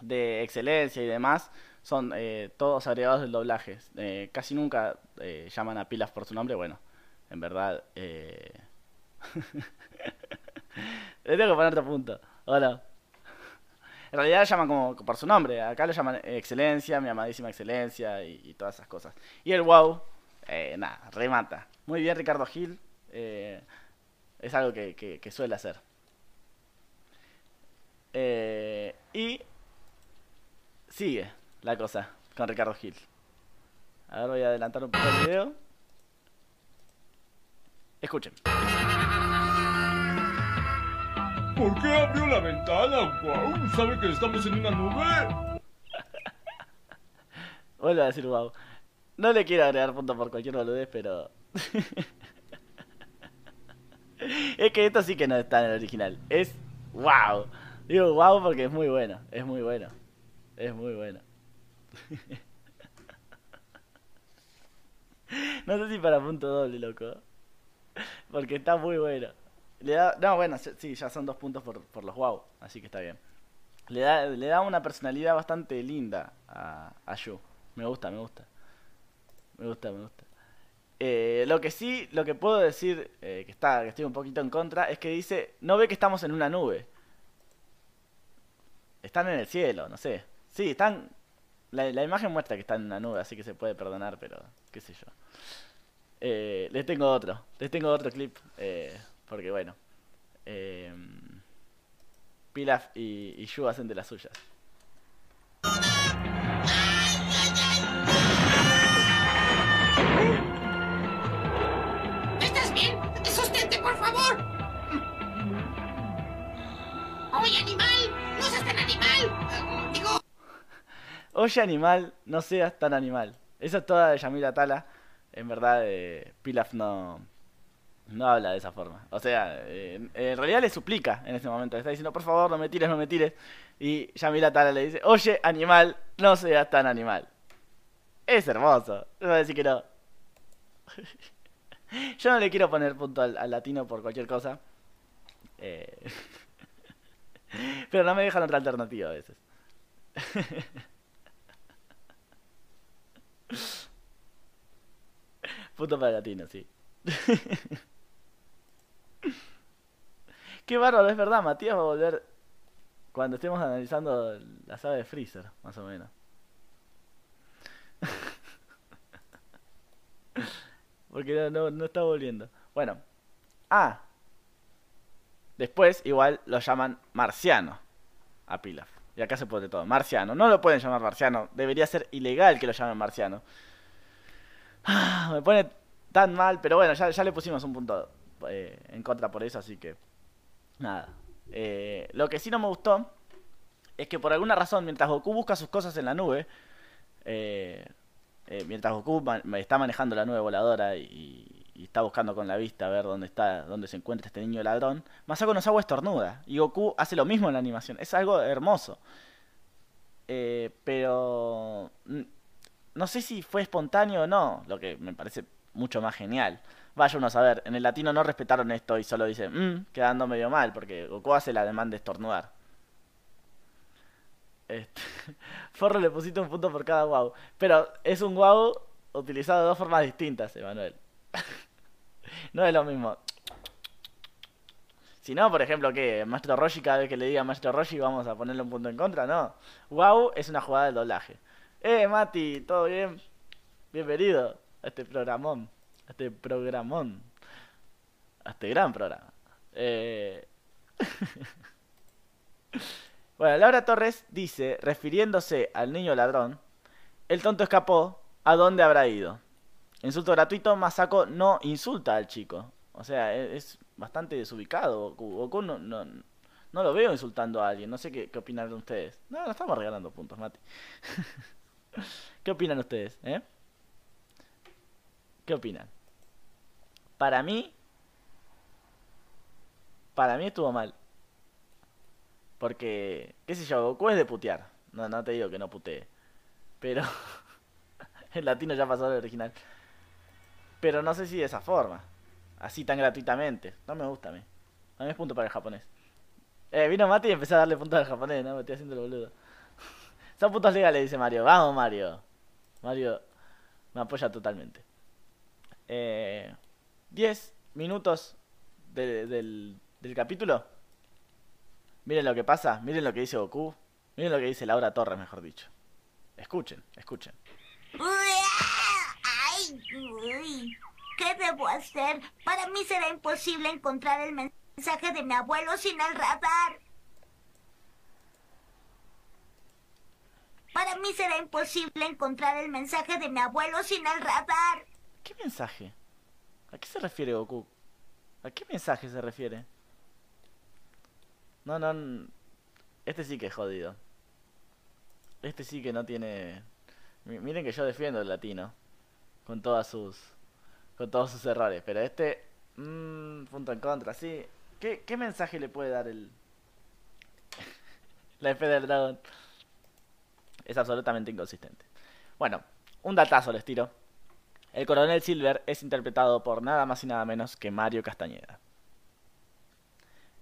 Speaker 1: de excelencia y demás son eh, todos agregados del doblaje. Eh, casi nunca eh, llaman a Pilas por su nombre. Bueno, en verdad... Le tengo que poner otro punto. Hola. En realidad llaman como por su nombre. Acá lo llaman Excelencia, mi amadísima Excelencia y, todas esas cosas. Y el wow, nada, remata. Muy bien Ricardo Gil. es algo que, suele hacer. y sigue la cosa con Ricardo Gil. A ver, voy a adelantar un poco el video. Escuchen.
Speaker 2: ¿Por qué abrió la ventana? Wow, ¿sabe que estamos en una nube?
Speaker 1: Vuelvo a decir wow. No le quiero agregar punto por cualquier boludez, pero... es que esto sí que no está en el original. Es wow. Digo wow porque es muy bueno. Es muy bueno. Es muy bueno. no sé si para punto doble, loco. Porque está muy bueno. Le da, no, bueno, sí, ya son dos puntos por, por los wow, así que está bien. Le da, le da una personalidad bastante linda a, a Yu. Me gusta, me gusta. Me gusta, me gusta. Eh, lo que sí, lo que puedo decir, eh, que, está, que estoy un poquito en contra, es que dice, no ve que estamos en una nube. Están en el cielo, no sé. Sí, están. La, imagen muestra que están en una nube, así que se puede perdonar, pero qué sé yo. Eh, les tengo otro, les tengo otro clip, eh, porque bueno. Eh, Pilaf y, y Yu hacen de las suyas.
Speaker 3: ¿Estás bien? ¡Sostente, por favor! ¡Oye, animal! ¡No seas tan animal! Digo...
Speaker 1: Oye animal, no seas tan animal. Eso es toda de Yamila Tala. En verdad, eh, Pilaf no, no habla de esa forma. O sea, eh, en realidad le suplica en ese momento. Le está diciendo, por favor, no me tires, no me tires. Y Yamila Tala le dice, oye animal, no seas tan animal. Es hermoso. No voy a decir que no. Yo no le quiero poner punto al, latino por cualquier cosa. Eh, Pero no me dejan otra alternativa a veces. Punto para el latino, sí. Qué bárbaro, es verdad, Matías va a volver cuando estemos analizando la saga de Freezer, más o menos. Porque no, no, está volviendo. Bueno. Ah. Después, igual, lo llaman marciano a Pilaf. Y acá se pone todo. Marciano. No lo pueden llamar marciano. Debería ser ilegal que lo llamen marciano. Me pone tan mal. Pero bueno, ya, ya le pusimos un punto eh, en contra por eso, así que... Nada. Eh, lo que sí no me gustó es que por alguna razón, mientras Goku busca sus cosas en la nube, eh, eh, mientras Goku ma- está manejando la nube voladora y, está buscando con la vista a ver dónde está, dónde se encuentra este niño ladrón, Masako no agua estornuda. Y Goku hace lo mismo en la animación. Es algo hermoso. Pero mm, no sé si fue espontáneo o no, lo que me parece mucho más genial. Vaya uno a saber, en el latino no respetaron esto y solo dicen, mmm, quedando medio mal, porque Goku hace la demanda de estornudar. Este, Forro le pusiste un punto por cada wow. Pero es un wow utilizado de dos formas distintas, Emanuel. no es lo mismo. Si no, por ejemplo, que Maestro Roshi, cada vez que le diga Maestro Roshi, vamos a ponerle un punto en contra, no. Wow es una jugada del doblaje. Eh, Mati, ¿todo bien? Bienvenido a este programón. Este programón. A este gran programa. Eh... Bueno, Laura Torres dice, refiriéndose al niño ladrón, el tonto escapó, ¿a dónde habrá ido? Insulto gratuito, Masako no insulta al chico. O sea, e- es bastante desubicado Goku. Goku no, no, no lo veo insultando a alguien. No sé qué, qué opinan ustedes. No, no estamos regalando puntos, Mati. ¿Qué opinan ustedes? ¿Eh? ¿Qué opinan? Para mí... Para mí estuvo mal. Porque, qué sé yo, Goku es de putear. No, no te digo que no putee. Pero el latino ya pasó al original. Pero no sé si de esa forma. Así tan gratuitamente. No me gusta a mí. A mí es punto para el japonés. Eh, vino Mati y empecé a darle puntos al japonés, ¿no? Me estoy haciendo el boludo. Son puntos legales, dice Mario. Vamos, Mario. Mario me apoya totalmente. Eh, 10 minutos de- del, del capítulo. Miren lo que pasa, miren lo que dice Goku, miren lo que dice Laura Torres, mejor dicho. Escuchen, escuchen.
Speaker 4: ¡Ay! uy. ¿Qué debo hacer? Para mí será imposible encontrar el mensaje de mi abuelo sin el radar. Para mí será imposible encontrar el mensaje de mi abuelo sin el radar.
Speaker 1: ¿Qué mensaje? ¿A qué se refiere Goku? ¿A qué mensaje se refiere? No, no, este sí que es jodido. Este sí que no tiene... Mi- Miren que yo defiendo el latino. Con todas sus... Con todos sus errores. Pero este... Mmm, punto en contra, sí. ¿Qué, qué mensaje le puede dar el... La F del dragón? Es absolutamente inconsistente. Bueno, un datazo les tiro. El coronel Silver es interpretado por nada más y nada menos que Mario Castañeda.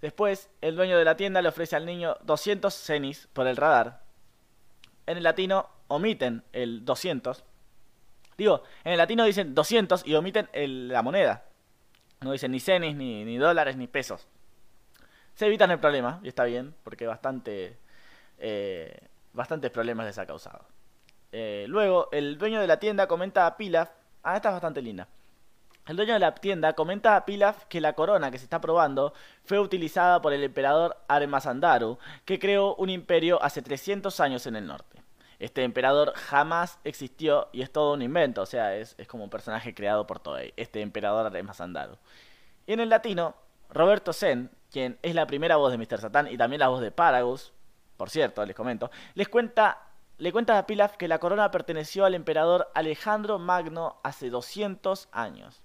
Speaker 1: Después, el dueño de la tienda le ofrece al niño 200 cenis por el radar. En el latino omiten el 200. Digo, en el latino dicen 200 y omiten el- la moneda. No dicen ni cenis, ni, dólares, ni pesos. Se evitan el problema, y está bien, porque bastante, eh, bastantes problemas les ha causado. Eh, luego, el dueño de la tienda comenta a Pilaf. Ah, esta es bastante linda. El dueño de la tienda comenta a Pilaf que la corona que se está probando fue utilizada por el emperador Armasandaru, que creó un imperio hace 300 años en el norte. Este emperador jamás existió y es todo un invento, o sea, es, como un personaje creado por Toei, este emperador Armasandaru. Y en el latino, Roberto Zen, quien es la primera voz de Mr. Satan y también la voz de Paragus, por cierto, les comento, les cuenta, le cuenta a Pilaf que la corona perteneció al emperador Alejandro Magno hace 200 años.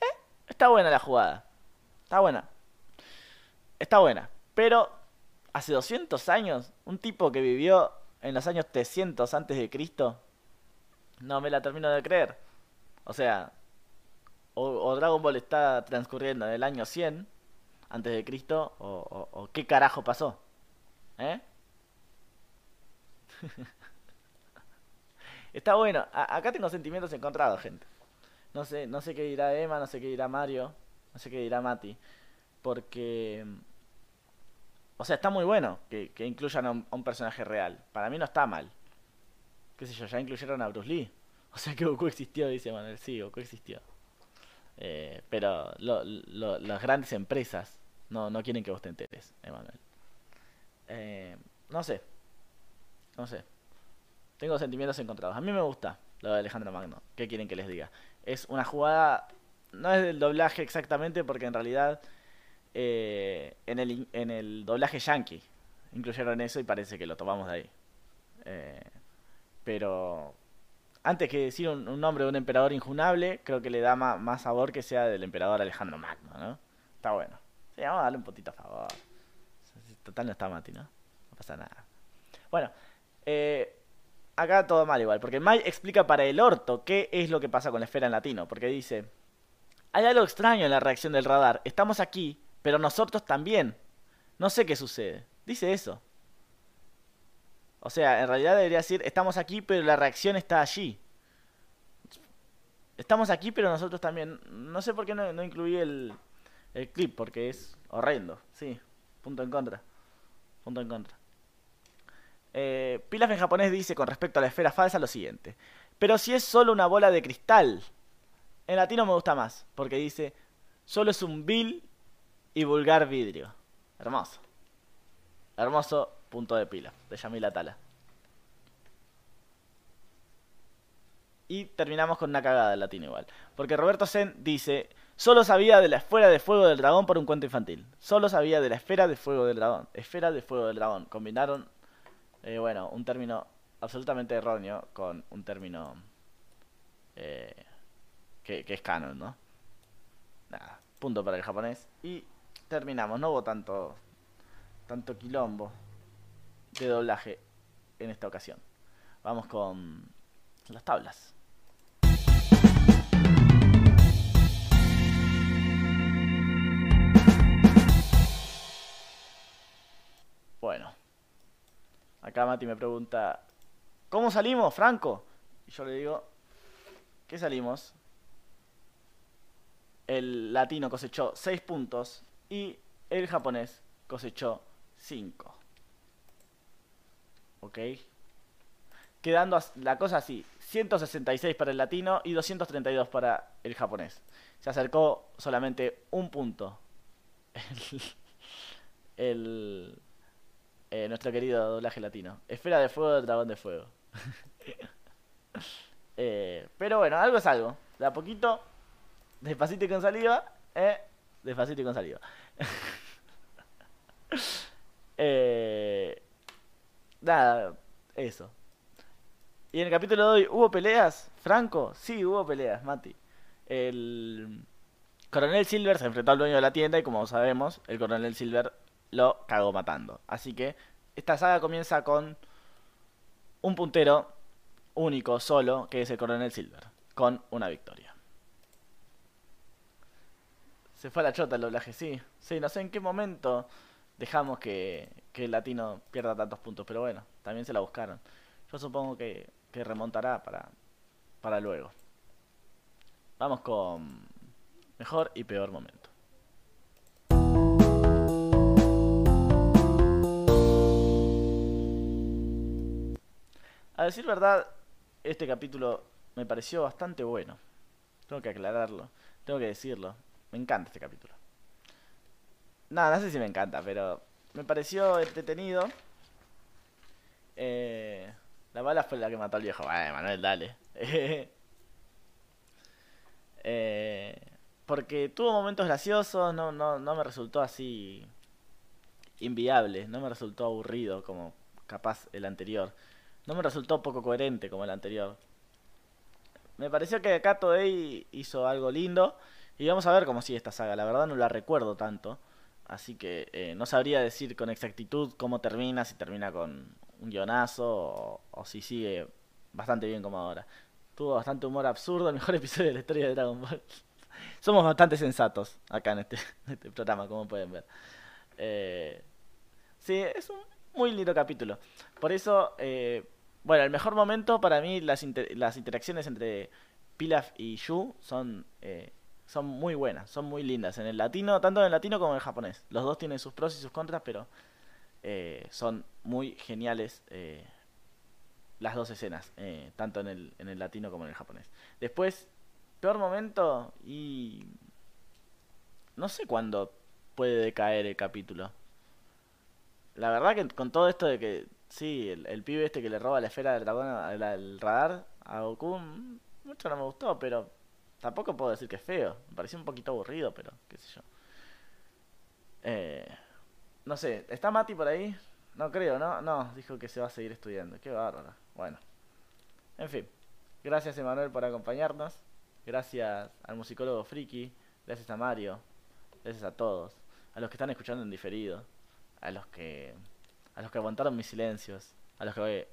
Speaker 1: ¿Eh? Está buena la jugada. Está buena. Está buena. Pero hace 200 años, un tipo que vivió en los años 300 antes de Cristo, no me la termino de creer. O sea, o, Dragon Ball está transcurriendo en el año 100 antes de Cristo o, o qué carajo pasó. ¿Eh? Está bueno. acá tengo sentimientos encontrados, gente. No sé, no sé qué dirá Emma, no sé qué dirá Mario, no sé qué dirá Mati. Porque... O sea, está muy bueno que, incluyan a un, personaje real. Para mí no está mal. Qué sé yo, ya incluyeron a Bruce Lee. O sea que Goku existió, dice Manuel. Sí, Goku existió. Eh, pero las grandes empresas no, no quieren que vos te enteres, Emanuel. Eh, no sé. No sé. Tengo sentimientos encontrados. A mí me gusta lo de Alejandro Magno. ¿Qué quieren que les diga? Es una jugada. No es del doblaje exactamente, porque en realidad. Eh, en, el, en el doblaje yankee incluyeron eso y parece que lo tomamos de ahí. Eh, pero. Antes que decir un, nombre de un emperador injunable, creo que le da más, sabor que sea del emperador Alejandro Magno, ¿no? Está bueno. Sí, vamos a darle un poquito a favor. Total no está Mati, ¿no? No pasa nada. Bueno, eh, acá todo mal igual, porque Mike explica para el orto qué es lo que pasa con la esfera en latino, porque dice, hay algo extraño en la reacción del radar, estamos aquí, pero nosotros también. No sé qué sucede. Dice eso. O sea, en realidad debería decir, estamos aquí, pero la reacción está allí. Estamos aquí, pero nosotros también. No sé por qué no, incluí el, el clip, porque es horrendo. Sí, punto en contra. Punto en contra. Eh, Pilaf en japonés dice con respecto a la esfera falsa lo siguiente. Pero si es solo una bola de cristal. En latino me gusta más, porque dice, solo es un vil y vulgar vidrio. Hermoso. Hermoso punto de pila, de Yamila Tala. Y terminamos con una cagada en latino igual. Porque Roberto Zen dice, solo sabía de la esfera de fuego del dragón por un cuento infantil. Solo sabía de la esfera de fuego del dragón. Esfera de fuego del dragón. Combinaron eh, bueno, un término absolutamente erróneo con un término eh, que, es canon, ¿no? Nada, punto para el japonés. Y terminamos, no hubo tanto, tanto quilombo de doblaje en esta ocasión. Vamos con las tablas. Bueno, Acá Mati me pregunta, ¿cómo salimos, Franco? Y yo le digo, ¿qué salimos? El latino cosechó 6 puntos y el japonés cosechó 5. ¿Ok? Quedando la cosa así, 166 para el latino y 232 para el japonés. Se acercó solamente un punto. el eh, nuestro querido doblaje latino. Esfera de fuego dragón de fuego. Eh, pero bueno, algo es algo. De a poquito, despacito y con saliva. Eh, despacito y con saliva. eh, nada, eso. Y en el capítulo de hoy, ¿hubo peleas? ¿Franco? Sí, hubo peleas, Mati. El coronel Silver se enfrentó al dueño de la tienda y como sabemos, el coronel Silver lo cagó matando. Así que esta saga comienza con un puntero único, solo, que es el Coronel Silver, con una victoria. Se fue a la chota el doblaje, sí. Sí, no sé en qué momento dejamos que, el latino pierda tantos puntos, pero bueno, también se la buscaron. Yo supongo que, que remontará para, para luego. Vamos con mejor y peor momento. A decir verdad, este capítulo me pareció bastante bueno. Tengo que aclararlo, tengo que decirlo. Me encanta este capítulo. Nada, no sé si me encanta, pero me pareció entretenido. Eh, la bala fue la que mató al viejo. Bueno, Manuel, dale. eh, porque tuvo momentos graciosos, no, no, no me resultó así inviable, no me resultó aburrido como capaz el anterior. No me resultó poco coherente como el anterior. Me pareció que acá Toei hizo algo lindo. Y vamos a ver cómo sigue esta saga. La verdad no la recuerdo tanto. Así que eh, no sabría decir con exactitud cómo termina. Si termina con un guionazo o, si sigue bastante bien como ahora. Tuvo bastante humor absurdo. El mejor episodio de la historia de Dragon Ball. Somos bastante sensatos acá en este, este programa, como pueden ver. Eh, sí, es un muy lindo capítulo. Por eso, eh, bueno, el mejor momento para mí, las, las interacciones entre Pilaf y Yu son, eh, son muy buenas, son muy lindas. En el latino, tanto en el latino como en el japonés. Los dos tienen sus pros y sus contras, pero eh, son muy geniales eh, las dos escenas, tanto en el, en el latino como en el japonés. Después, peor momento y... No sé cuándo puede decaer el capítulo. La verdad que con todo esto de que, sí, el, el pibe este que le roba la esfera del dragón al radar a Goku, mm, mucho no me gustó, pero tampoco puedo decir que es feo. Me pareció un poquito aburrido, pero qué sé yo. Eh, no sé, ¿está Mati por ahí? No creo, ¿no? No, dijo que se va a seguir estudiando. Qué bárbaro. Bueno. En fin. Gracias, Emanuel, por acompañarnos. Gracias al musicólogo Friki. Gracias a Mario. Gracias a todos. A los que están escuchando en diferido. A los que. A los que aguantaron mis silencios. A los que.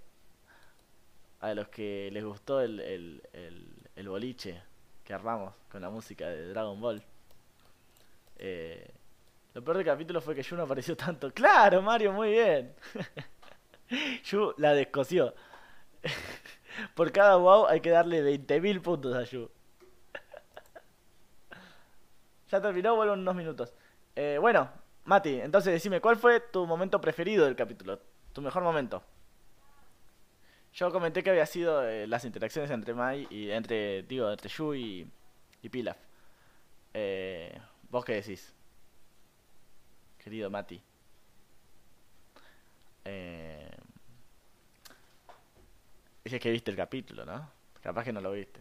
Speaker 1: A los que les gustó el, el, el, boliche que armamos con la música de Dragon Ball. Eh, lo peor del capítulo fue que Yu no apareció tanto. ¡Claro, Mario! Muy bien. Yu la descosió. Por cada wow hay que darle 20.000 puntos a Yu. ya terminó, vuelvo en unos minutos. Eh, bueno, Mati, entonces decime, ¿cuál fue tu momento preferido del capítulo? Tu mejor momento. Yo comenté que había sido eh, las interacciones entre Mai y entre, digo, entre Yu y, y Pilaf. Eh, ¿Vos qué decís? Querido Mati. Eh, dices que viste el capítulo, ¿no? Capaz que no lo viste.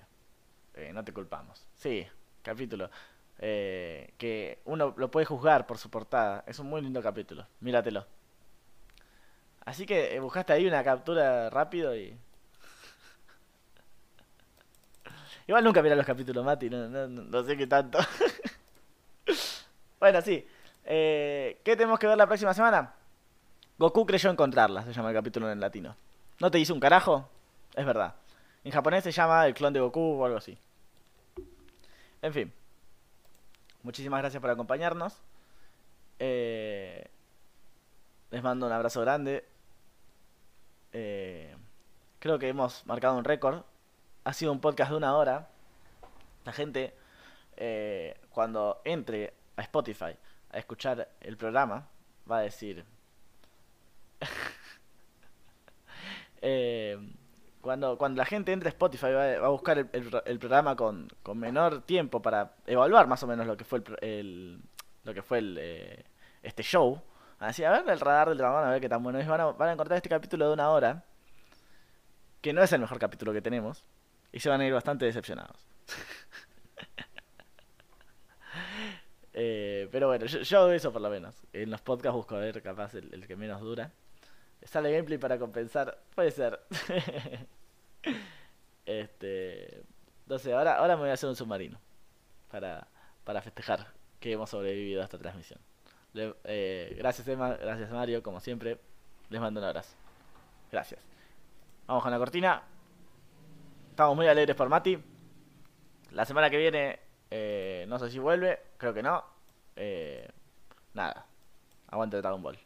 Speaker 1: Eh, no te culpamos. Sí, capítulo. Eh, que uno lo puede juzgar por su portada. Es un muy lindo capítulo. Míratelo. Así que eh, buscaste ahí una captura rápido y... Igual nunca mirás los capítulos, Mati. No, no, no- sé qué tanto. bueno, sí. Eh, ¿Qué tenemos que ver la próxima semana? Goku creyó encontrarla, se llama el capítulo en latino. ¿No te hizo un carajo? Es verdad. En japonés se llama el clon de Goku o algo así. En fin. Muchísimas gracias por acompañarnos. Eh, les mando un abrazo grande. Eh, creo que hemos marcado un récord. Ha sido un podcast de una hora. La gente, eh, cuando entre a Spotify a escuchar el programa, va a decir... Eh, cuando, cuando la gente entre a Spotify va, va a buscar el, el pro- el programa con, con menor tiempo para evaluar más o menos lo que fue el, el- lo que fue el, eh, este show. Así, a ver el radar del dragón, a ver qué tan bueno es. Van a, van encontrar este capítulo de una hora, que no es el mejor capítulo que tenemos, y se van a ir bastante decepcionados. Eh, pero bueno, yo, yo eso por lo menos. En los podcasts busco a ver capaz el que menos dura. Sale gameplay para compensar. Puede ser. este. Sé, ahora, ahora me voy a hacer un submarino. Para, para festejar que hemos sobrevivido a esta transmisión. Eh, gracias Emma, gracias Mario, como siempre. Les mando un abrazo. Gracias. Vamos con la cortina. Estamos muy alegres por Mati. La semana que viene, eh, no sé si vuelve, creo que no. Eh, nada. Aguante Dragon Ball.